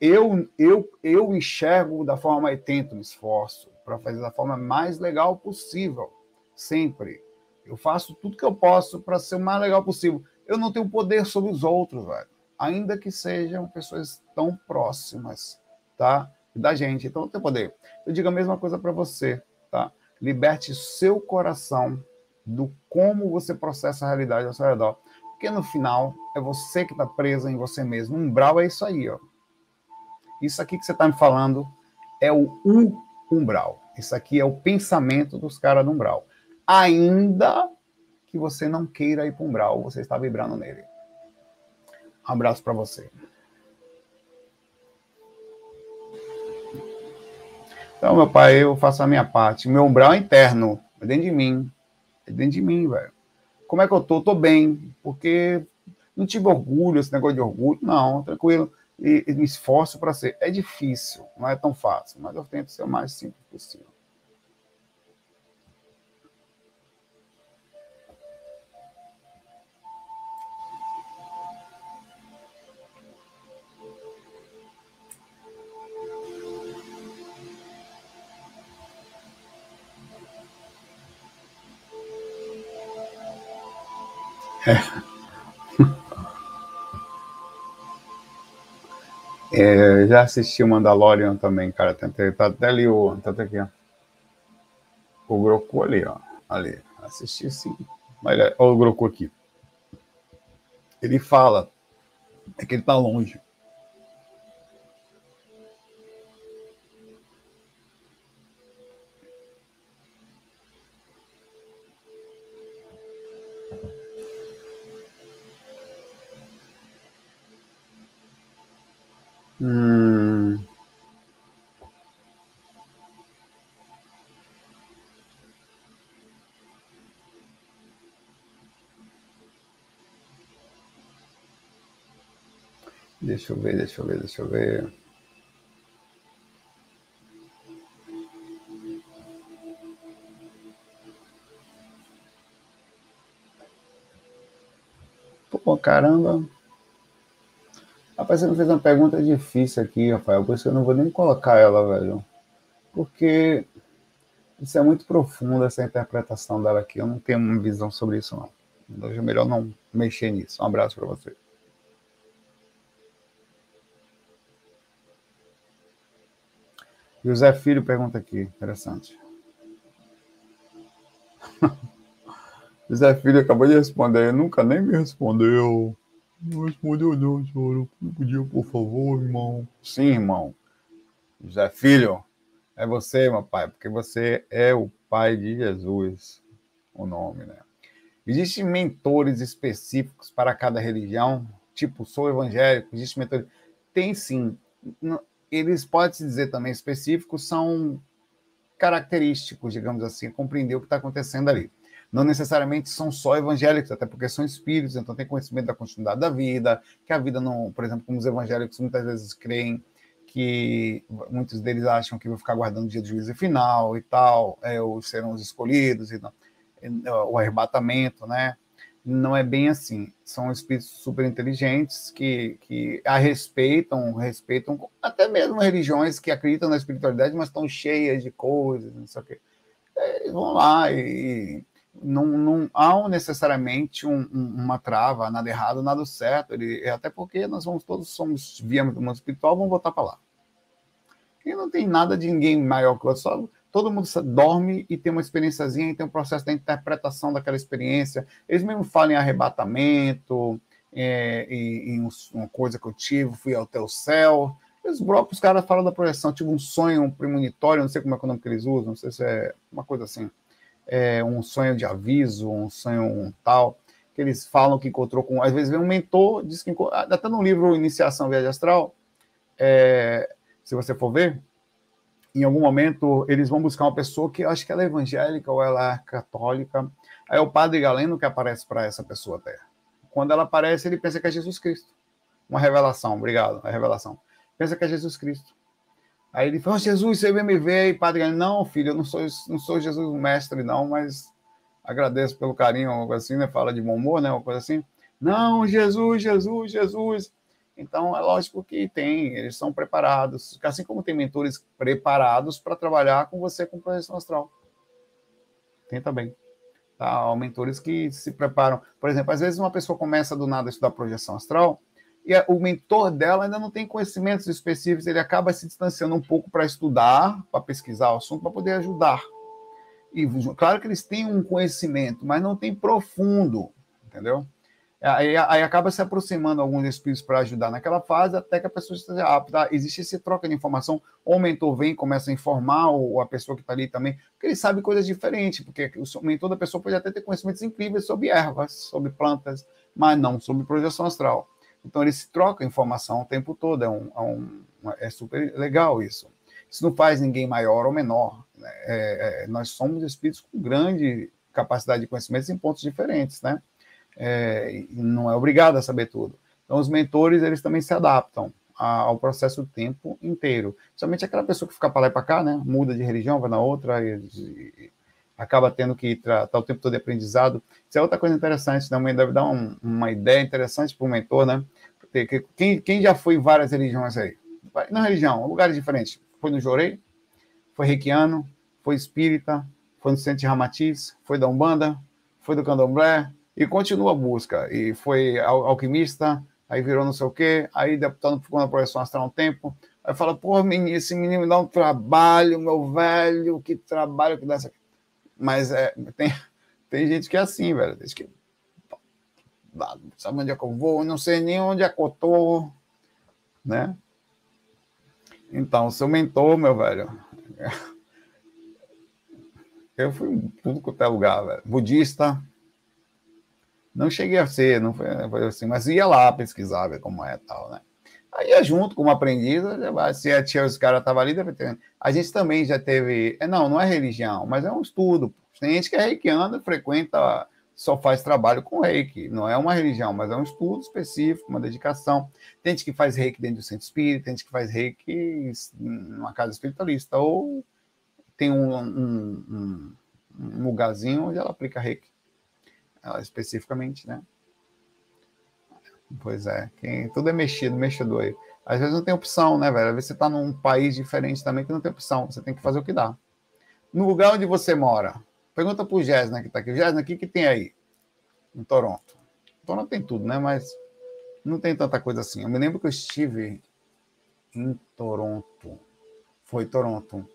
Speaker 2: eu, eu, eu enxergo da forma e tento me esforço para fazer da forma mais legal possível, sempre. Eu faço tudo que eu posso para ser o mais legal possível. Eu não tenho poder sobre os outros, velho. ainda que sejam pessoas tão próximas, tá? Da gente. Então, tem poder. Eu digo a mesma coisa para você, tá? Liberte seu coração do como você processa a realidade ao seu redor. Porque no final é você que está preso em você mesmo. Um umbral é isso aí, ó. Isso aqui que você está me falando é o umbral. Isso aqui é o pensamento dos caras do umbral. Ainda que você não queira ir para o umbral, você está vibrando nele. Um abraço para você. Então, meu pai, eu faço a minha parte. Meu umbral é interno, é dentro de mim. É dentro de mim, velho. Como é que eu tô? Tô bem, porque não tive orgulho, esse negócio de orgulho. Não, tranquilo. E, e me esforço para ser. É difícil, não é tão fácil, mas eu tento ser o mais simples possível. É, já assisti o Mandalorian também, cara. Tá até ali o. Tá até aqui, ó. O Groku ali, ó. Ali. Assisti sim. Mas olha o Groku aqui. Ele fala. É que ele tá longe. Deixa eu ver, deixa eu ver, deixa eu ver. Pô, caramba. Rapaz, você me fez uma pergunta difícil aqui, Rafael, por isso eu não vou nem colocar ela, velho. Porque isso é muito profundo, essa interpretação dela aqui. Eu não tenho uma visão sobre isso, não. Então é melhor não mexer nisso. Um abraço para você. José Filho pergunta aqui, interessante. José Filho acabou de responder, nunca nem me respondeu. Não respondeu não, senhor. Não podia, por favor, irmão. Sim, irmão. José Filho, é você, meu pai, porque você é o pai de Jesus, o nome, né? Existem mentores específicos para cada religião? Tipo, sou evangélico, existe mentores? Tem sim. Eles podem se dizer também específicos, são característicos, digamos assim, compreender o que está acontecendo ali não necessariamente são só evangélicos, até porque são espíritos, então tem conhecimento da continuidade da vida, que a vida não, por exemplo, como os evangélicos muitas vezes creem que muitos deles acham que vão ficar guardando o dia do juízo final e tal, é, ou serão os escolhidos, e não, o arrebatamento, né? Não é bem assim. São espíritos super inteligentes que, que a respeitam, respeitam até mesmo religiões que acreditam na espiritualidade, mas estão cheias de coisas, não sei o quê. É, eles vão lá e, não, não há necessariamente um, um, uma trava, nada errado, nada certo. Ele, até porque nós vamos todos somos viemos do mundo espiritual, vamos voltar para lá. E não tem nada de ninguém maior que o outro, só todo mundo dorme e tem uma experiênciazinha e tem um processo da interpretação daquela experiência. Eles mesmo falam em arrebatamento, é, e, e uma coisa que eu tive, fui até o céu. Os próprios caras falam da projeção, tive um sonho um premonitório, não sei como é, é o nome que eles usam, não sei se é uma coisa assim é, um sonho de aviso, um sonho um tal, que eles falam que encontrou com. Às vezes vem um mentor, diz que até no livro Iniciação Viagem Astral, é, se você for ver, em algum momento eles vão buscar uma pessoa que eu acho que ela é evangélica ou ela é católica. Aí é o padre Galeno que aparece para essa pessoa até. Quando ela aparece, ele pensa que é Jesus Cristo. Uma revelação, obrigado, a revelação. Pensa que é Jesus Cristo. Aí ele falou, Jesus, você veio me ver, e padre, ele, não, filho, eu não sou, não sou Jesus mestre, não, mas agradeço pelo carinho, algo assim, né? Fala de bom humor, né? Uma coisa assim. Não, Jesus, Jesus, Jesus. Então, é lógico que tem, eles são preparados, assim como tem mentores preparados para trabalhar com você com projeção astral. Tem também. Tá? Mentores que se preparam. Por exemplo, às vezes uma pessoa começa do nada a estudar projeção astral, e o mentor dela ainda não tem conhecimentos específicos, ele acaba se distanciando um pouco para estudar, para pesquisar o assunto, para poder ajudar. E claro que eles têm um conhecimento, mas não tem profundo, entendeu? Aí, aí acaba se aproximando alguns espíritos para ajudar naquela fase, até que a pessoa esteja apta. Existe esse troca de informação, ou o mentor vem começa a informar, ou a pessoa que está ali também, porque ele sabe coisas diferentes, porque o mentor da pessoa pode até ter conhecimentos incríveis sobre ervas, sobre plantas, mas não sobre projeção astral. Então eles trocam informação o tempo todo, é, um, é, um, é super legal isso. Isso não faz ninguém maior ou menor. Né? É, é, nós somos espíritos com grande capacidade de conhecimentos em pontos diferentes, né? É, não é obrigado a saber tudo. Então os mentores eles também se adaptam ao processo o tempo inteiro. Somente aquela pessoa que fica para lá e para cá, né? Muda de religião, vai na outra e, e acaba tendo que estar tá o tempo todo de aprendizado. Isso é outra coisa interessante, também né? deve dar um, uma ideia interessante para o mentor, né? Quem, quem já foi em várias religiões aí? Na religião, lugares diferentes. Foi no Jorei, foi reikiano, foi espírita, foi no Centro de Ramatiz, foi da Umbanda, foi do Candomblé, e continua a busca. E foi alquimista, aí virou não sei o quê, aí deputado ficou na projeção astral um tempo, aí fala, pô, menino, esse menino me dá um trabalho, meu velho, que trabalho que dá essa... Mas é, tem, tem gente que é assim, velho, diz que sabe onde é que eu vou, não sei nem onde é que eu tô, né? Então, seu mentor, meu velho, eu fui em tudo quanto é lugar, velho. Budista, não cheguei a ser, não foi, foi assim, mas ia lá pesquisar, ver como é tal, né? Aí ia junto como aprendiz, se a tia os caras estavam ali, a gente também já teve, é, não, não é religião, mas é um estudo. Tem gente que é reikiano, frequenta só faz trabalho com reiki. Não é uma religião, mas é um estudo específico, uma dedicação. Tem gente que faz reiki dentro do centro espírita, tem gente que faz reiki numa casa espiritualista, ou tem um, um, um, um lugarzinho onde ela aplica reiki, ela, especificamente, né? Pois é, quem, tudo é mexido, mexedor aí. Às vezes não tem opção, né, velho? Às vezes você está num país diferente também que não tem opção, você tem que fazer o que dá. No lugar onde você mora, Pergunta para o Jéssica que está aqui. Jéssica, o que, que tem aí em Toronto? Toronto tem tudo, né? Mas não tem tanta coisa assim. Eu me lembro que eu estive em Toronto. Foi Toronto.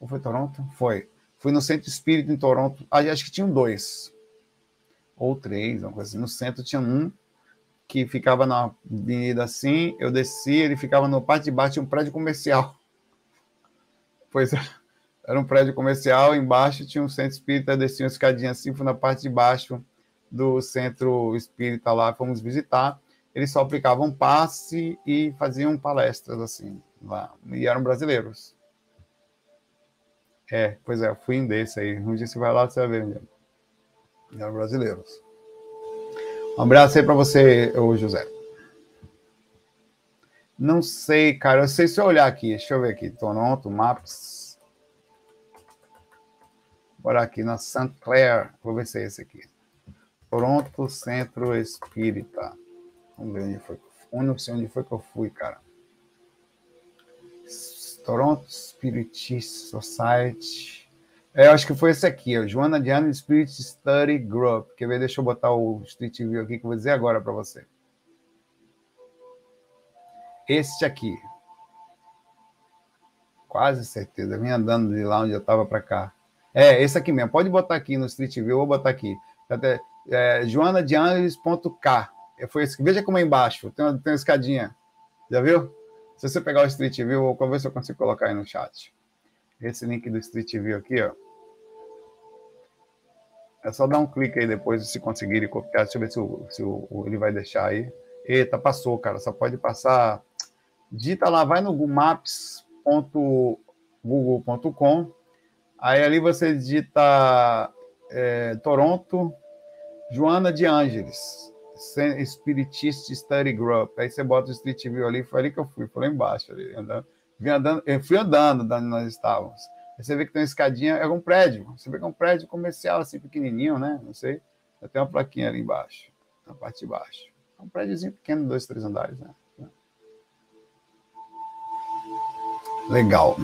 Speaker 2: Ou foi Toronto? Foi. Fui no Centro Espírita em Toronto. Ah, acho que tinham dois. Ou três, uma coisa assim. No centro tinha um que ficava na avenida assim. Eu desci, ele ficava no parte de baixo um prédio comercial. Pois é. Era um prédio comercial, embaixo tinha um centro espírita, descia uma escadinha assim, fui na parte de baixo do centro espírita lá, fomos visitar. Eles só aplicavam passe e faziam palestras assim lá, e eram brasileiros. É, pois é, fui um desse aí. Um dia você vai lá, você vai ver. Né? Eram brasileiros. Um abraço aí para você, ô José. Não sei, cara. Eu sei se eu olhar aqui. Deixa eu ver aqui. Toronto, Maps. Bora aqui na St. Clair. Vou ver se é esse aqui. Toronto Centro Espírita. Vamos ver onde foi. Eu não sei onde foi que eu fui, cara. Toronto Spiritist Society. É, eu acho que foi esse aqui, ó. Joana Diana Spirit Study Group. Quer ver? Deixa eu botar o Street View aqui que eu vou dizer agora para você. Este aqui. Quase certeza. Eu vim andando de lá onde eu estava para cá. É, esse aqui mesmo. Pode botar aqui no Street View, eu vou botar aqui. Até, é, joanadeangeles.k. É, foi esse. Veja como é embaixo. Tem uma, tem uma escadinha. Já viu? Se você pegar o Street View, vou ver se eu consigo colocar aí no chat. Esse link do Street View aqui, ó. É só dar um clique aí depois, se conseguirem copiar. Deixa eu ver se, o, se o, ele vai deixar aí. Eita, passou, cara. Só pode passar. Digita lá, vai no maps.google.com Aí ali você digita é, Toronto, Joana de Ângeles, Spiritist Study Group. Aí você bota o Street View ali, foi ali que eu fui, foi lá embaixo, ali, andando. Vim andando, eu fui andando onde nós estávamos. Você vê que tem uma escadinha, é um prédio. Você vê que é um prédio comercial, assim, pequenininho, né? Não sei. Tem uma plaquinha ali embaixo, na parte de baixo. É um prédiozinho pequeno, dois, três andares, né? Legal.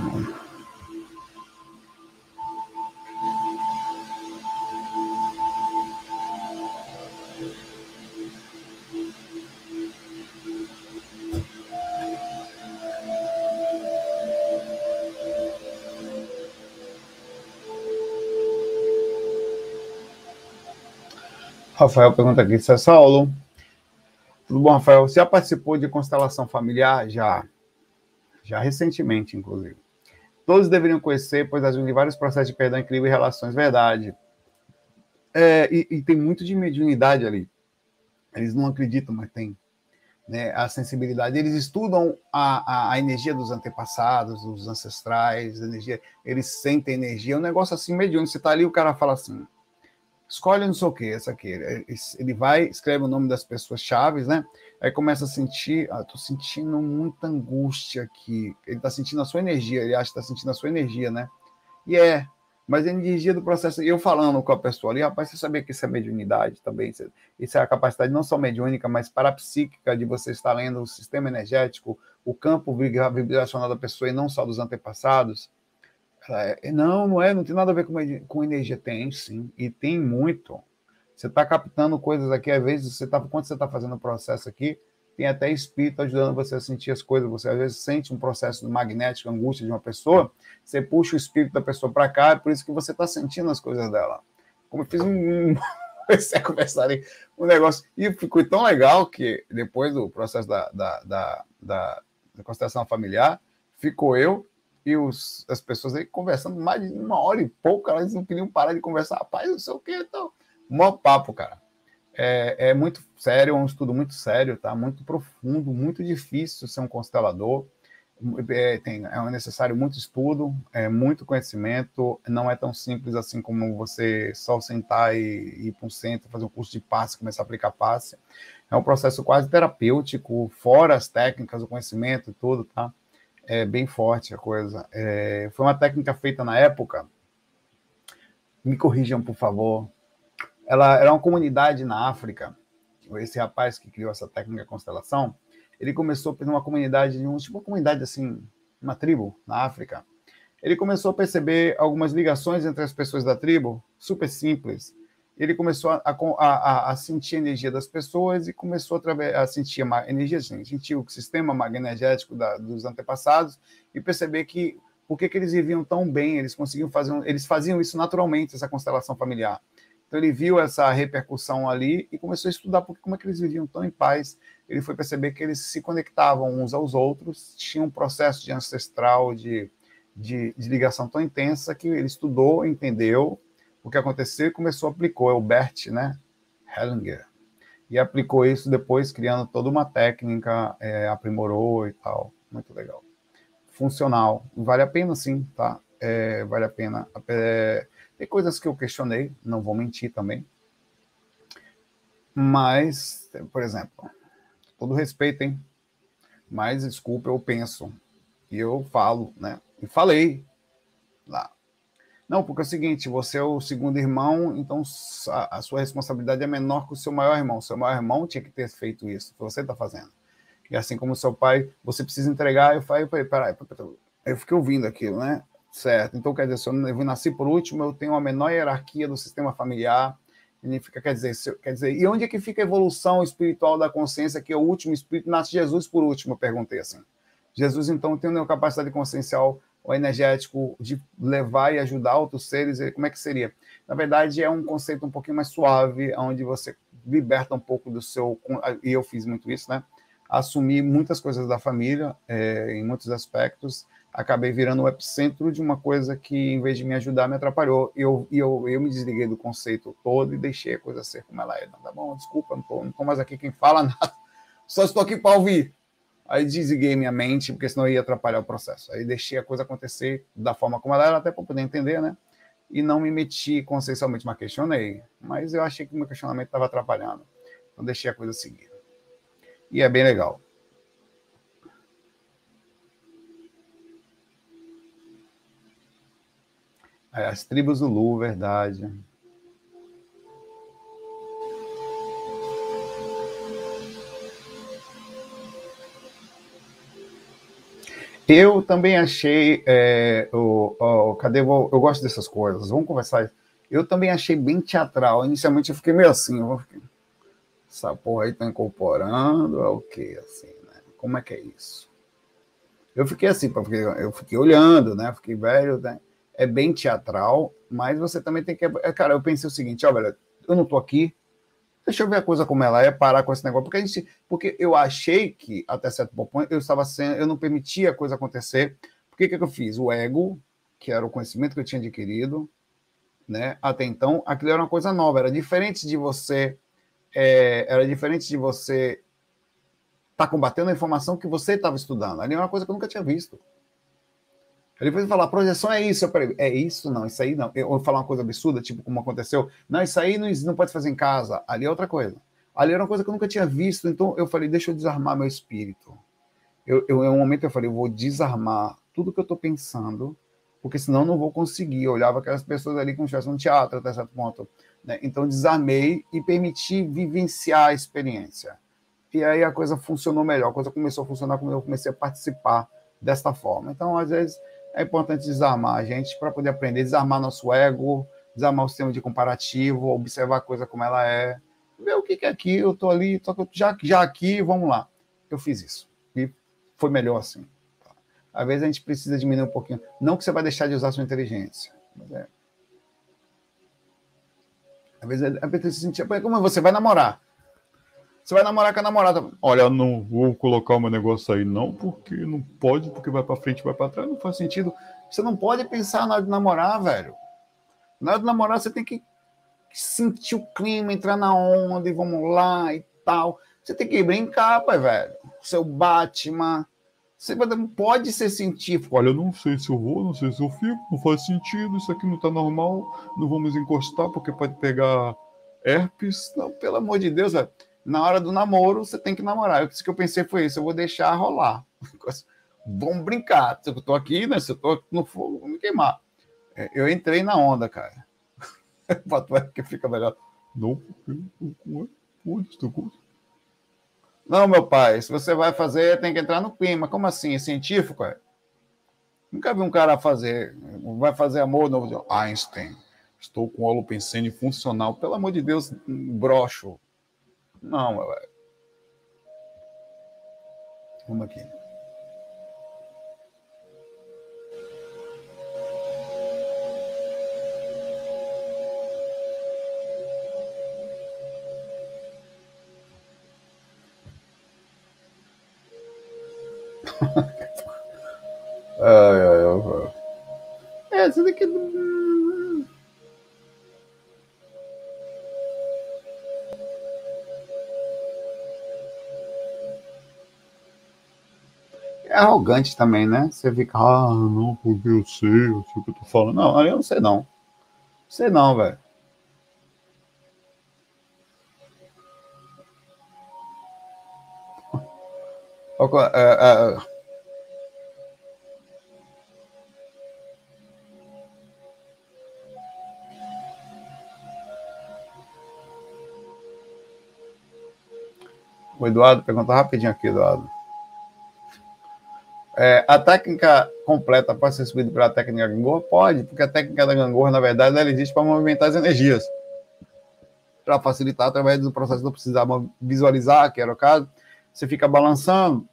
Speaker 2: Rafael pergunta aqui, se é Saulo. Tudo bom, Rafael? Você já participou de constelação familiar? Já. Já recentemente, inclusive. Todos deveriam conhecer, pois ajuda em vários processos de perdão, equilíbrio e relações. Verdade. É, e, e, tem muito de mediunidade ali. Eles não acreditam, mas tem. Né, a sensibilidade. Eles estudam a, a, a, energia dos antepassados, dos ancestrais, energia, eles sentem energia. É um negócio assim, mediúnico. Você está ali, o cara fala assim: escolhe não sei o que, essa aqui. Ele vai, escreve o nome das pessoas chaves, né? Aí começa a sentir, ah, tô sentindo muita angústia aqui. Ele tá sentindo a sua energia, ele acha que tá sentindo a sua energia, né? E é, mas a energia do processo, eu falando com a pessoa ali, rapaz, você sabia que isso é mediunidade também? Isso é a capacidade não só mediúnica, mas parapsíquica de você estar lendo o sistema energético, o campo vibracional da pessoa e não só dos antepassados. É, não, não é, não tem nada a ver com, com energia. Tem, sim, e tem muito. Você está captando coisas aqui, às vezes, você tá, quando você está fazendo o processo aqui, tem até espírito ajudando você a sentir as coisas. Você às vezes sente um processo magnético, angústia de uma pessoa, você puxa o espírito da pessoa para cá, é por isso que você está sentindo as coisas dela. Como eu fiz um. Comecei a conversar ali, um negócio. E ficou tão legal que depois do processo da, da, da, da, da constelação familiar, ficou eu e os, as pessoas aí conversando mais de uma hora e pouco, elas não queriam parar de conversar. Rapaz, não sei o que, então. Mó papo, cara. É, é, muito sério, é um estudo muito sério, tá? Muito profundo, muito difícil ser um constelador. É, tem, é necessário muito estudo, é muito conhecimento. Não é tão simples assim como você só sentar e ir para um centro, fazer um curso de passe, começar a aplicar passe. É um processo quase terapêutico, fora as técnicas, o conhecimento e tudo, tá? É bem forte a coisa. É, foi uma técnica feita na época. Me corrijam, por favor ela era uma comunidade na África. Esse rapaz que criou essa técnica constelação, ele começou por uma comunidade, tipo uma comunidade assim, uma tribo na África. Ele começou a perceber algumas ligações entre as pessoas da tribo, super simples. Ele começou a, a, a sentir a energia das pessoas e começou a, a sentir a energia, assim, sentir o sistema magnético da, dos antepassados e perceber que por que, que eles viviam tão bem, eles conseguiam fazer, eles faziam isso naturalmente, essa constelação familiar. Então ele viu essa repercussão ali e começou a estudar porque como é que eles viviam tão em paz. Ele foi perceber que eles se conectavam uns aos outros, tinha um processo de ancestral, de, de, de ligação tão intensa que ele estudou, entendeu o que aconteceu e começou aplicou. É o Bert, né? Hellinger. E aplicou isso depois, criando toda uma técnica, é, aprimorou e tal. Muito legal. Funcional. Vale a pena, sim, tá? É, vale a pena. É, tem coisas que eu questionei, não vou mentir também. Mas, por exemplo, todo respeito, hein? Mas, desculpa, eu penso. E eu falo, né? E falei lá. Não, porque é o seguinte, você é o segundo irmão, então a, a sua responsabilidade é menor que o seu maior irmão. O seu maior irmão tinha que ter feito isso, você está fazendo. E assim como seu pai, você precisa entregar. Eu falei, peraí, peraí, peraí. Eu fiquei ouvindo aquilo, né? Certo. Então, quer dizer, se eu nasci por último, eu tenho uma menor hierarquia do sistema familiar. Significa, quer dizer, quer dizer, e onde é que fica a evolução espiritual da consciência, que é o último espírito? Nasce Jesus por último, eu perguntei assim. Jesus, então, tem uma capacidade consciencial ou energético de levar e ajudar outros seres, como é que seria? Na verdade, é um conceito um pouquinho mais suave, onde você liberta um pouco do seu. E eu fiz muito isso, né? Assumir muitas coisas da família, é, em muitos aspectos, acabei virando o epicentro de uma coisa que, em vez de me ajudar, me atrapalhou. E eu, eu, eu me desliguei do conceito todo e deixei a coisa ser como ela é. Não, tá bom, desculpa, não estou mais aqui quem fala nada. Só estou aqui para ouvir. Aí desliguei minha mente, porque senão ia atrapalhar o processo. Aí deixei a coisa acontecer da forma como ela era, até para poder entender, né? E não me meti consciencialmente, mas questionei. Mas eu achei que o meu questionamento estava atrapalhando. Então deixei a coisa seguir. E é bem legal. As tribos do Lu, verdade. Eu também achei. É, o, o, cadê? Eu, eu gosto dessas coisas. Vamos conversar. Eu também achei bem teatral. Inicialmente eu fiquei meio assim. Eu fiquei, essa porra aí tá incorporando. É o quê? Assim, né? Como é que é isso? Eu fiquei assim, porque eu fiquei olhando, né? Fiquei velho, né? é bem teatral, mas você também tem que. É, cara, eu pensei o seguinte: ó, velho, eu não tô aqui, deixa eu ver a coisa como ela é, parar com esse negócio, porque a gente, porque eu achei que até certo ponto eu estava sendo, eu não permitia a coisa acontecer. Por que que eu fiz? O ego, que era o conhecimento que eu tinha adquirido, né? Até então, aquilo era uma coisa nova, era diferente de você, é, era diferente de você estar tá combatendo a informação que você estava estudando. Ali é uma coisa que eu nunca tinha visto. Aí depois falar, projeção é isso. Eu falei, é isso? Não, isso aí não. Eu vou falar uma coisa absurda, tipo como aconteceu. Não, isso aí não, não pode fazer em casa. Ali é outra coisa. Ali era uma coisa que eu nunca tinha visto. Então eu falei, deixa eu desarmar meu espírito. Eu, eu, em um momento eu falei, eu vou desarmar tudo que eu estou pensando, porque senão eu não vou conseguir. Eu olhava aquelas pessoas ali como se estivesse no teatro até certo ponto. Né? Então desarmei e permiti vivenciar a experiência. E aí a coisa funcionou melhor. A coisa começou a funcionar quando eu comecei a participar desta forma. Então, às vezes é importante desarmar a gente para poder aprender, desarmar nosso ego, desarmar o sistema de comparativo, observar a coisa como ela é, ver o que, é aqui, eu estou ali, tô, já, já aqui, vamos lá. Eu fiz isso. E foi melhor assim. Às vezes a gente precisa diminuir um pouquinho. Não que você vai deixar de usar sua inteligência. Mas é. Às vezes é, é preciso sentir. Como você vai namorar? Você vai namorar com a namorada. Olha, não vou colocar o meu negócio aí, não, porque não pode, porque vai para frente, vai para trás, não faz sentido. Você não pode pensar na hora de namorar, velho. Na hora de namorar, você tem que sentir o clima, entrar na onda e vamos lá e tal. Você tem que brincar, pai, velho. Seu Batman. Você pode ser científico. Olha, eu não sei se eu vou, não sei se eu fico, não faz sentido, isso aqui não tá normal, não vamos encostar porque pode pegar herpes. Não, pelo amor de Deus, velho na hora do namoro, você tem que namorar. O que eu pensei foi isso, eu vou deixar rolar. Vamos brincar. Se eu tô aqui, né? Se eu tô no fogo, vou me queimar. É, eu entrei na onda, cara. que fica melhor. Não, não, meu pai, se você vai fazer, tem que entrar no clima. Como assim? É científico? É? Nunca vi um cara fazer, vai fazer amor novo. Einstein, estou com o holopensene funcional. Pelo amor de Deus, broxo. Não, velho. Vamos aqui. ai, ai, ai. É, essa daqui arrogante também, né? Você fica, ah, não, porque eu sei, eu sei o que eu tô falando. Não, eu não sei não. Sei não, velho. É, é, é... O Eduardo pergunta rapidinho aqui, Eduardo. É, a técnica completa pode ser subida pela técnica gangorra? Pode, porque a técnica da gangorra, na verdade, ela existe para movimentar as energias. Para facilitar através do processo de não precisar visualizar, que era o caso, você fica balançando.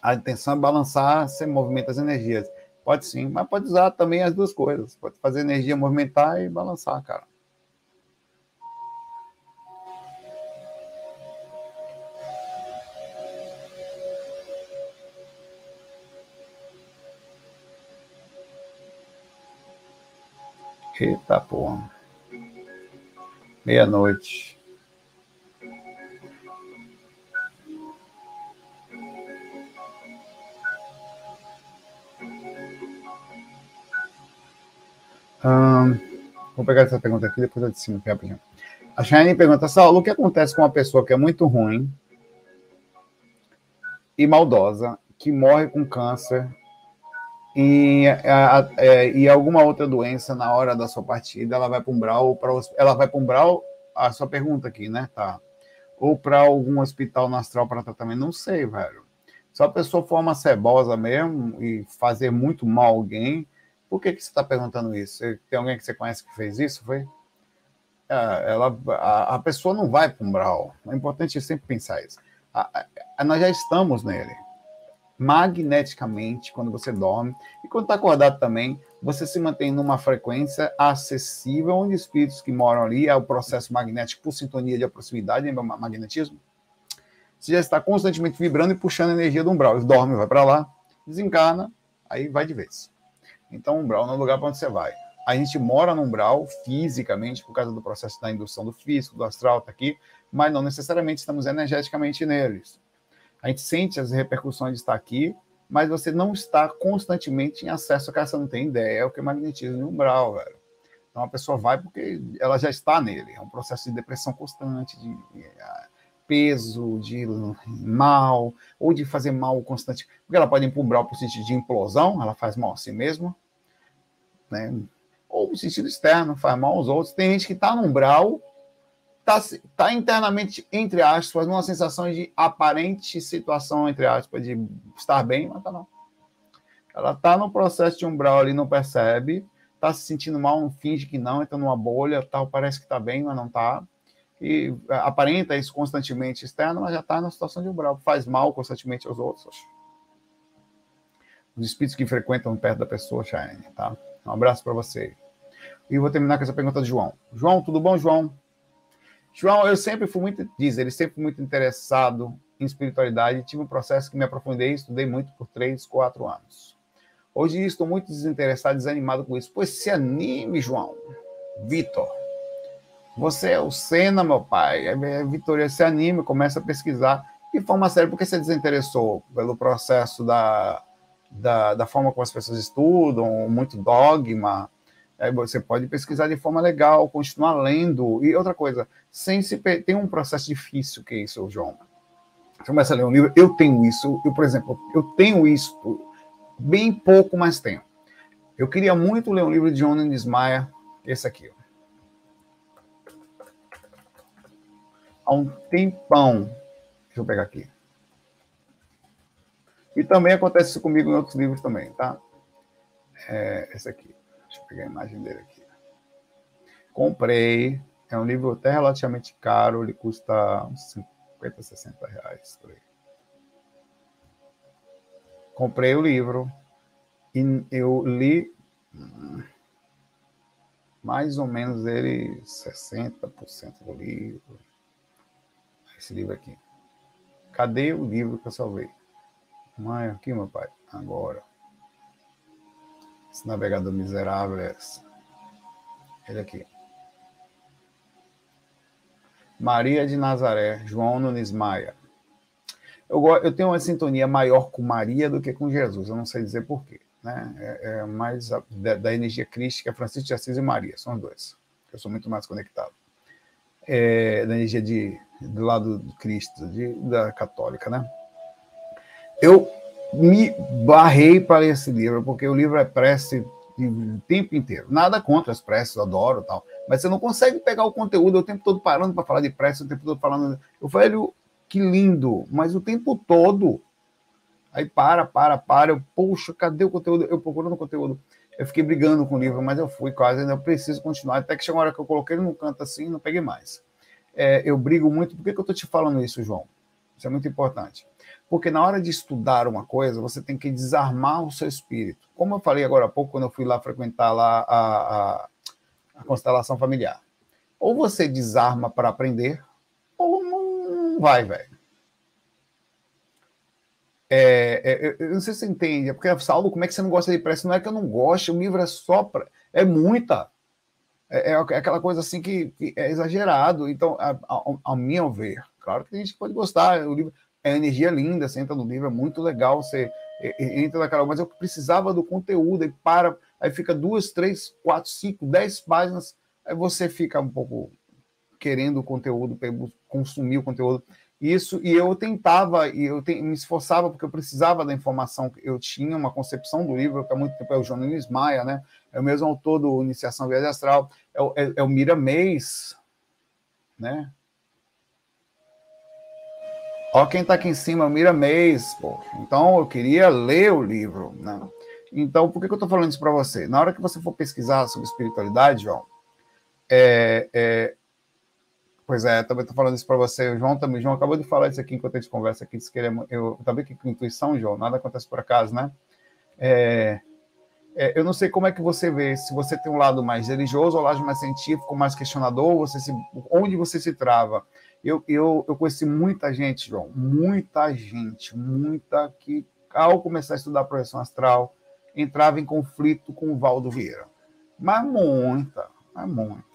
Speaker 2: A intenção é balançar, você movimenta as energias. Pode sim, mas pode usar também as duas coisas. Pode fazer energia movimentar e balançar, cara. Eita porra. Meia-noite. Hum, vou pegar essa pergunta aqui, depois eu de cima, rapidinho. A Shane pergunta, Saulo, o que acontece com uma pessoa que é muito ruim e maldosa, que morre com câncer e, a, a, é, e alguma outra doença na hora da sua partida, ela vai para um brau, pra, ela vai para um brau, a sua pergunta aqui, né? Tá. Ou para algum hospital no astral para tratamento, não sei, velho. Se a pessoa for uma cebosa mesmo e fazer muito mal alguém, por que, que você está perguntando isso? Tem alguém que você conhece que fez isso? Foi? É, ela, a, a, pessoa não vai para um brau. É importante sempre pensar isso. Nós já estamos nele. Magneticamente quando você dorme. E quando está acordado também, você se mantém numa frequência acessível, onde espíritos que moram ali, é o processo magnético por sintonia de proximidade, magnetismo. Você já está constantemente vibrando e puxando a energia do umbral. Ele dorme, vai para lá, desencarna, aí vai de vez. Então, umbral não é o lugar para onde você vai. A gente mora no umbral fisicamente, por causa do processo da indução do físico, do astral, está aqui, mas não necessariamente estamos energeticamente neles. A gente sente as repercussões de estar aqui, mas você não está constantemente em acesso, que você não tem ideia, é o que é magnetismo umbral, velho. Então a pessoa vai porque ela já está nele. É um processo de depressão constante, de, de peso, de mal, ou de fazer mal constante. Porque ela pode ir para o umbral por sentido de implosão, ela faz mal a si mesma, né? ou no sentido externo, faz mal aos outros. Tem gente que está no umbral está tá internamente, entre aspas, numa sensação de aparente situação, entre aspas, de estar bem, mas tá não. Ela está no processo de umbral ali, não percebe, está se sentindo mal, não finge que não, entra numa bolha, tal, parece que está bem, mas não está. E é, aparenta isso constantemente externo, mas já está na situação de umbral, faz mal constantemente aos outros. Os espíritos que frequentam perto da pessoa, Cheyenne, tá? Um abraço para você. E vou terminar com essa pergunta do João. João, tudo bom, João? João, eu sempre fui muito, diz, ele sempre muito interessado em espiritualidade, tive um processo que me aprofundei, estudei muito por três, quatro anos. Hoje estou muito desinteressado, desanimado com isso. Pois se anime, João. Vitor. Você é o Senna, meu pai. É, é, Vitor, se anime, começa a pesquisar. De forma séria, porque você desinteressou pelo processo da, da, da forma como as pessoas estudam, muito dogma, Aí você pode pesquisar de forma legal, continuar lendo. E outra coisa, sem se tem um processo difícil que é isso, João. Você começa a ler um livro, eu tenho isso, eu, por exemplo, eu tenho isso, bem pouco, mas tenho. Eu queria muito ler um livro de John Nismaya, esse aqui. Ó. Há um tempão. Deixa eu pegar aqui. E também acontece isso comigo em outros livros também, tá? É, esse aqui. Deixa eu pegar a imagem dele aqui. Comprei. É um livro até relativamente caro, ele custa uns 50, 60 reais por aí. Comprei o livro e eu li hum, mais ou menos ele 60% do livro. Esse livro aqui. Cadê o livro que eu salvei? Mãe, aqui, meu pai. Agora. Esse navegador miserável é esse. Ele aqui. Maria de Nazaré, João Nunes Maia. Eu, eu tenho uma sintonia maior com Maria do que com Jesus, eu não sei dizer porquê. Né? É, é mais a, da, da, energia crística, Francisco de Assis e Maria, são os dois. Eu sou muito mais conectado. É, da energia de, do lado do Cristo, de, da católica, né? Eu me barrei para esse livro, porque o livro é prece o tempo inteiro. Nada contra as preces, eu adoro tal. Mas você não consegue pegar o conteúdo o tempo todo parando para falar de prece, o tempo todo falando. Eu falei, que lindo, mas o tempo todo. Aí para, para, para. Eu, poxa, cadê o conteúdo? Eu procurando o conteúdo. Eu fiquei brigando com o livro, mas eu fui quase, ainda preciso continuar. Até que chegou uma hora que eu coloquei ele num canto assim, não peguei mais. É, eu brigo muito. Por que, que eu estou te falando isso, João? Isso é muito importante. Porque na hora de estudar uma coisa, você tem que desarmar o seu espírito. Como eu falei agora há pouco, quando eu fui lá frequentar lá a, a, a constelação familiar. Ou você desarma para aprender, ou não vai, velho. É, é, eu não sei se você entende, é porque, Saulo, como é que você não gosta de prece? Não é que eu não gosto, o livro é só. Pra, é muita. É, é, aquela coisa assim que, que é exagerado. Então, ao meu ver, claro que tem gente pode gostar, o livro, é energia linda, você entra no livro, é muito legal, você entra naquela, mas eu precisava do conteúdo, e para, aí fica duas, três, quatro, cinco, dez páginas, aí você fica um pouco querendo o conteúdo, consumir o conteúdo. Isso, e eu tentava, e eu te, me esforçava, porque eu precisava da informação, eu tinha uma concepção do livro, que há muito tempo é o Jonas Maia, né? É o mesmo autor do Iniciação Viagem Astral, é o, é, é o Mira Meis, né? Ó, quem está aqui em cima, Mira Mês, pô. Então, eu queria ler o livro, né? Então, por que, que eu estou falando isso para você? Na hora que você for pesquisar sobre espiritualidade, João, é, é, Pois é, também estou falando isso para você. O João também. João acabou de falar isso aqui enquanto a gente conversa aqui. Disse que ele é, eu, vendo que com intuição, João? Nada acontece por acaso, né? É, é, eu não sei como é que você vê, se você tem um lado mais religioso ou um lado mais científico, mais questionador, você se, onde você se trava. Eu, eu, eu conheci muita gente, João, muita gente, muita que, ao começar a estudar projeção astral, entrava em conflito com o Valdo Vieira. Mas muita, mas muita.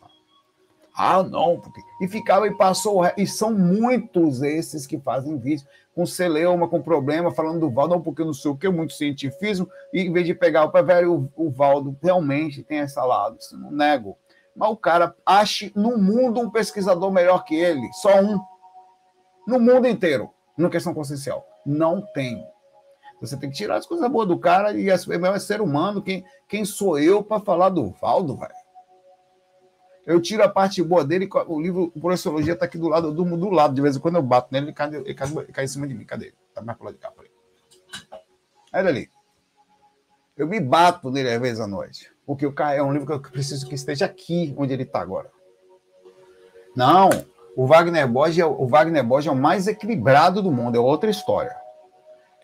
Speaker 2: Ah, não, porque. E ficava e passou. E são muitos esses que fazem vídeo com celeuma, com problema, falando do Valdo, não, porque não sei o que, muito cientifismo, e em vez de pegar o velho, o, o Valdo realmente tem essa lado, isso não nego. Mas o cara ache no mundo um pesquisador melhor que ele, só um. No mundo inteiro, na questão consciencial. Não tem. Você tem que tirar as coisas boas do cara e é, é ser humano. Quem, quem sou eu para falar do Valdo, velho? Eu tiro a parte boa dele, o livro o Professologia está aqui do lado, eu durmo do lado, de vez em quando eu bato nele, ele cai, ele cai, ele cai em cima de mim. Cadê? Tá mais pro de cá, por aí. Olha ali. Eu me bato nele às vezes à noite, porque o cara é um livro que eu preciso que esteja aqui onde ele está agora. Não, o Wagner Borges é, o Wagner Borges é o mais equilibrado do mundo, é outra história.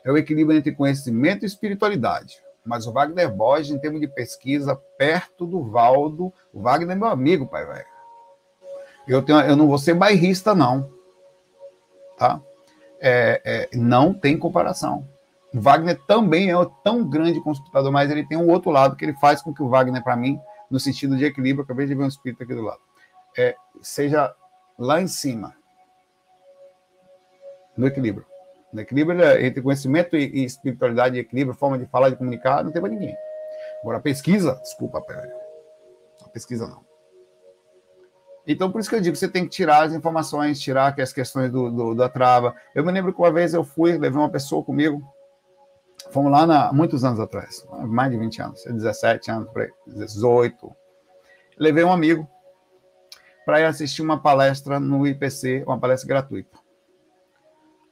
Speaker 2: É o equilíbrio entre conhecimento e espiritualidade. Mas o Wagner Borges, em termos de pesquisa, perto do Valdo, o Wagner é meu amigo, pai velho. Eu, tenho, eu não vou ser bairrista, não. Tá? É, é, não tem comparação. Wagner também é tão grande consultador, mas ele tem um outro lado que ele faz com que o Wagner, para mim, no sentido de equilíbrio, acabei de ver um espírito aqui do lado, é, seja lá em cima, no equilíbrio. No equilíbrio entre conhecimento e, espiritualidade, equilíbrio, forma de falar, de comunicar, não tem para ninguém. Agora, pesquisa, desculpa, pera. Não pesquisa não. Então, por isso que eu digo, você tem que tirar as informações, tirar as questões do, do, da trava. Eu me lembro que uma vez eu fui, levei uma pessoa comigo, fomos lá na, muitos anos atrás, mais de 20 anos, 17 anos, 18. Levei um amigo para ir assistir uma palestra no IPC, uma palestra gratuita.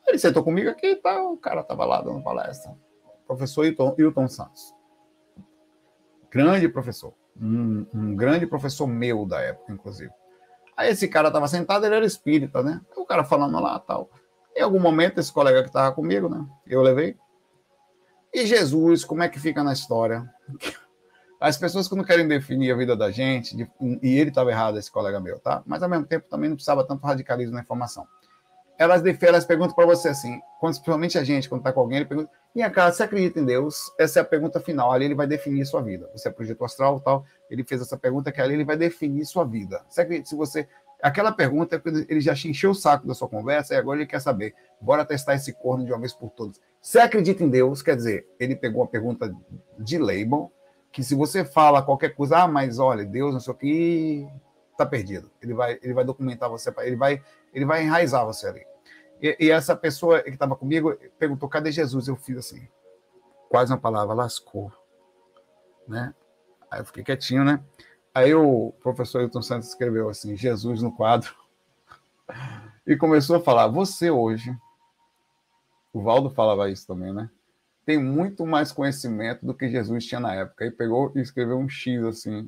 Speaker 2: Ele sentou comigo aqui e tá, o cara estava lá dando palestra. Professor Hilton, Hilton Santos. Grande professor. Um, um, grande professor meu da época, inclusive. Aí esse cara estava sentado, ele era espírita, né? O cara falando lá tal. Em algum momento, esse colega que estava comigo, né? Eu levei. E Jesus, como é que fica na história? As pessoas que não querem definir a vida da gente, e ele estava errado, esse colega meu, tá? Mas ao mesmo tempo também não precisava tanto radicalismo na informação elas, elas perguntam para você assim, principalmente a gente, quando está com alguém, ele pergunta, minha você acredita em Deus? Essa é a pergunta final, ali ele vai definir sua vida. Você é projeto astral tal, ele fez essa pergunta que ali ele vai definir sua vida. Você acredita, se você... Aquela pergunta, ele já encheu o saco da sua conversa e agora ele quer saber, bora testar esse corno de uma vez por todas. Você acredita em Deus? Quer dizer, ele pegou uma pergunta de label, que se você fala qualquer coisa, ah, mas olha, Deus, não sei o que, tá perdido. Ele vai, ele vai documentar você, ele vai, ele vai enraizar você ali. E, e essa pessoa que estava comigo perguntou: cadê Jesus? Eu fiz assim, quase uma palavra, lascou. Né? Aí eu fiquei quietinho, né? Aí o professor Hilton Santos escreveu assim: Jesus no quadro. E começou a falar: você hoje, o Valdo falava isso também, né? Tem muito mais conhecimento do que Jesus tinha na época. Aí pegou e escreveu um X assim,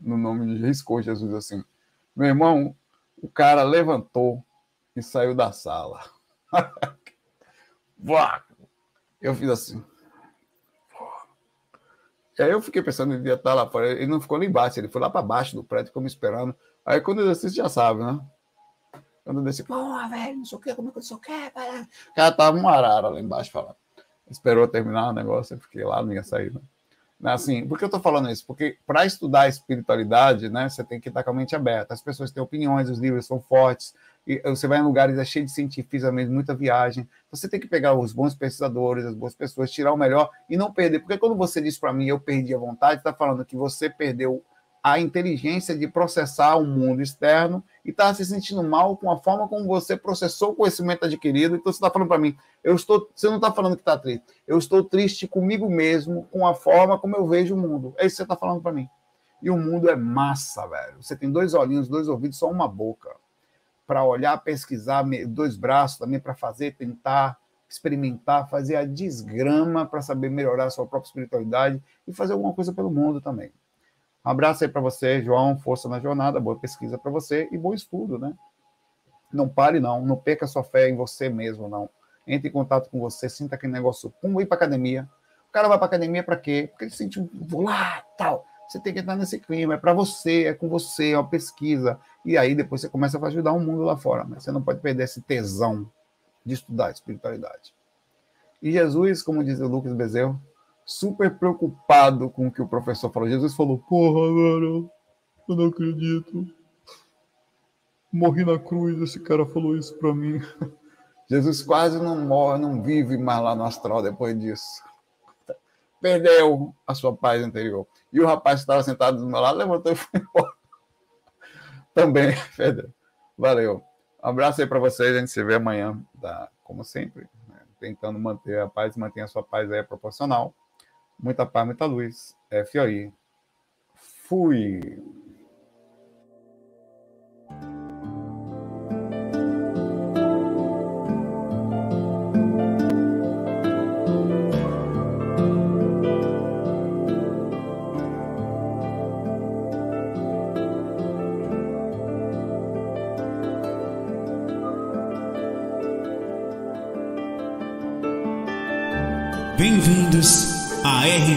Speaker 2: no nome de riscou Jesus assim. Meu irmão, o cara levantou e saiu da sala. eu fiz assim. E aí eu fiquei pensando, ele ia estar lá fora. Ele não ficou nem embaixo, ele foi lá para baixo do prédio, ficou me esperando. Aí quando eu desci, já sabe, né? Quando eu desci, pô, velho, não sei o que, como é que eu sou que, O cara tava uma arara lá embaixo falando. Esperou terminar o negócio, eu fiquei lá, não ia sair, né? Assim, por que eu estou falando isso? Porque para estudar a espiritualidade, né, você tem que estar com a mente aberta. As pessoas têm opiniões, os livros são fortes, e você vai em lugares é de cientistas mesmo, muita viagem. Você tem que pegar os bons pesquisadores, as boas pessoas, tirar o melhor e não perder. Porque quando você diz para mim eu perdi a vontade, está falando que você perdeu a inteligência de processar o mundo externo e está se sentindo mal com a forma como você processou o conhecimento adquirido. Então você está falando para mim, eu estou, você não está falando que está triste, eu estou triste comigo mesmo, com a forma como eu vejo o mundo. É isso que você está falando para mim. E o mundo é massa, velho. Você tem dois olhinhos, dois ouvidos, só uma boca para olhar, pesquisar, dois braços também para fazer, tentar experimentar, fazer a desgrama para saber melhorar a sua própria espiritualidade e fazer alguma coisa pelo mundo também. Um abraço aí para você, João, força na jornada, boa pesquisa para você e bom estudo, né? Não pare, não. Não perca sua fé em você mesmo, não. Entre em contato com você, sinta aquele negócio. Como ir para academia? O cara vai para academia para quê? Porque ele sente um vou lá, tal. Você tem que entrar nesse clima. É para você, é com você, é uma pesquisa. E aí depois você começa a ajudar o mundo lá fora. Mas você não pode perder esse tesão de estudar espiritualidade. E Jesus, como diz o Lucas Bezerro, super preocupado com o que o professor falou. Jesus falou: Porra, mano, eu não acredito. Morri na cruz, esse cara falou isso para mim. Jesus quase não morre, não vive mais lá no astral depois disso. Perdeu a sua paz interior. E o rapaz que estava sentado do meu lado levantou e foi embora. Também perdeu. Valeu. Um abraço aí para vocês. A gente se vê amanhã, tá? como sempre. Né? Tentando manter a paz, manter a sua paz aí proporcional. Muita paz, muita luz. FOI. Fui.
Speaker 1: Bem-vindos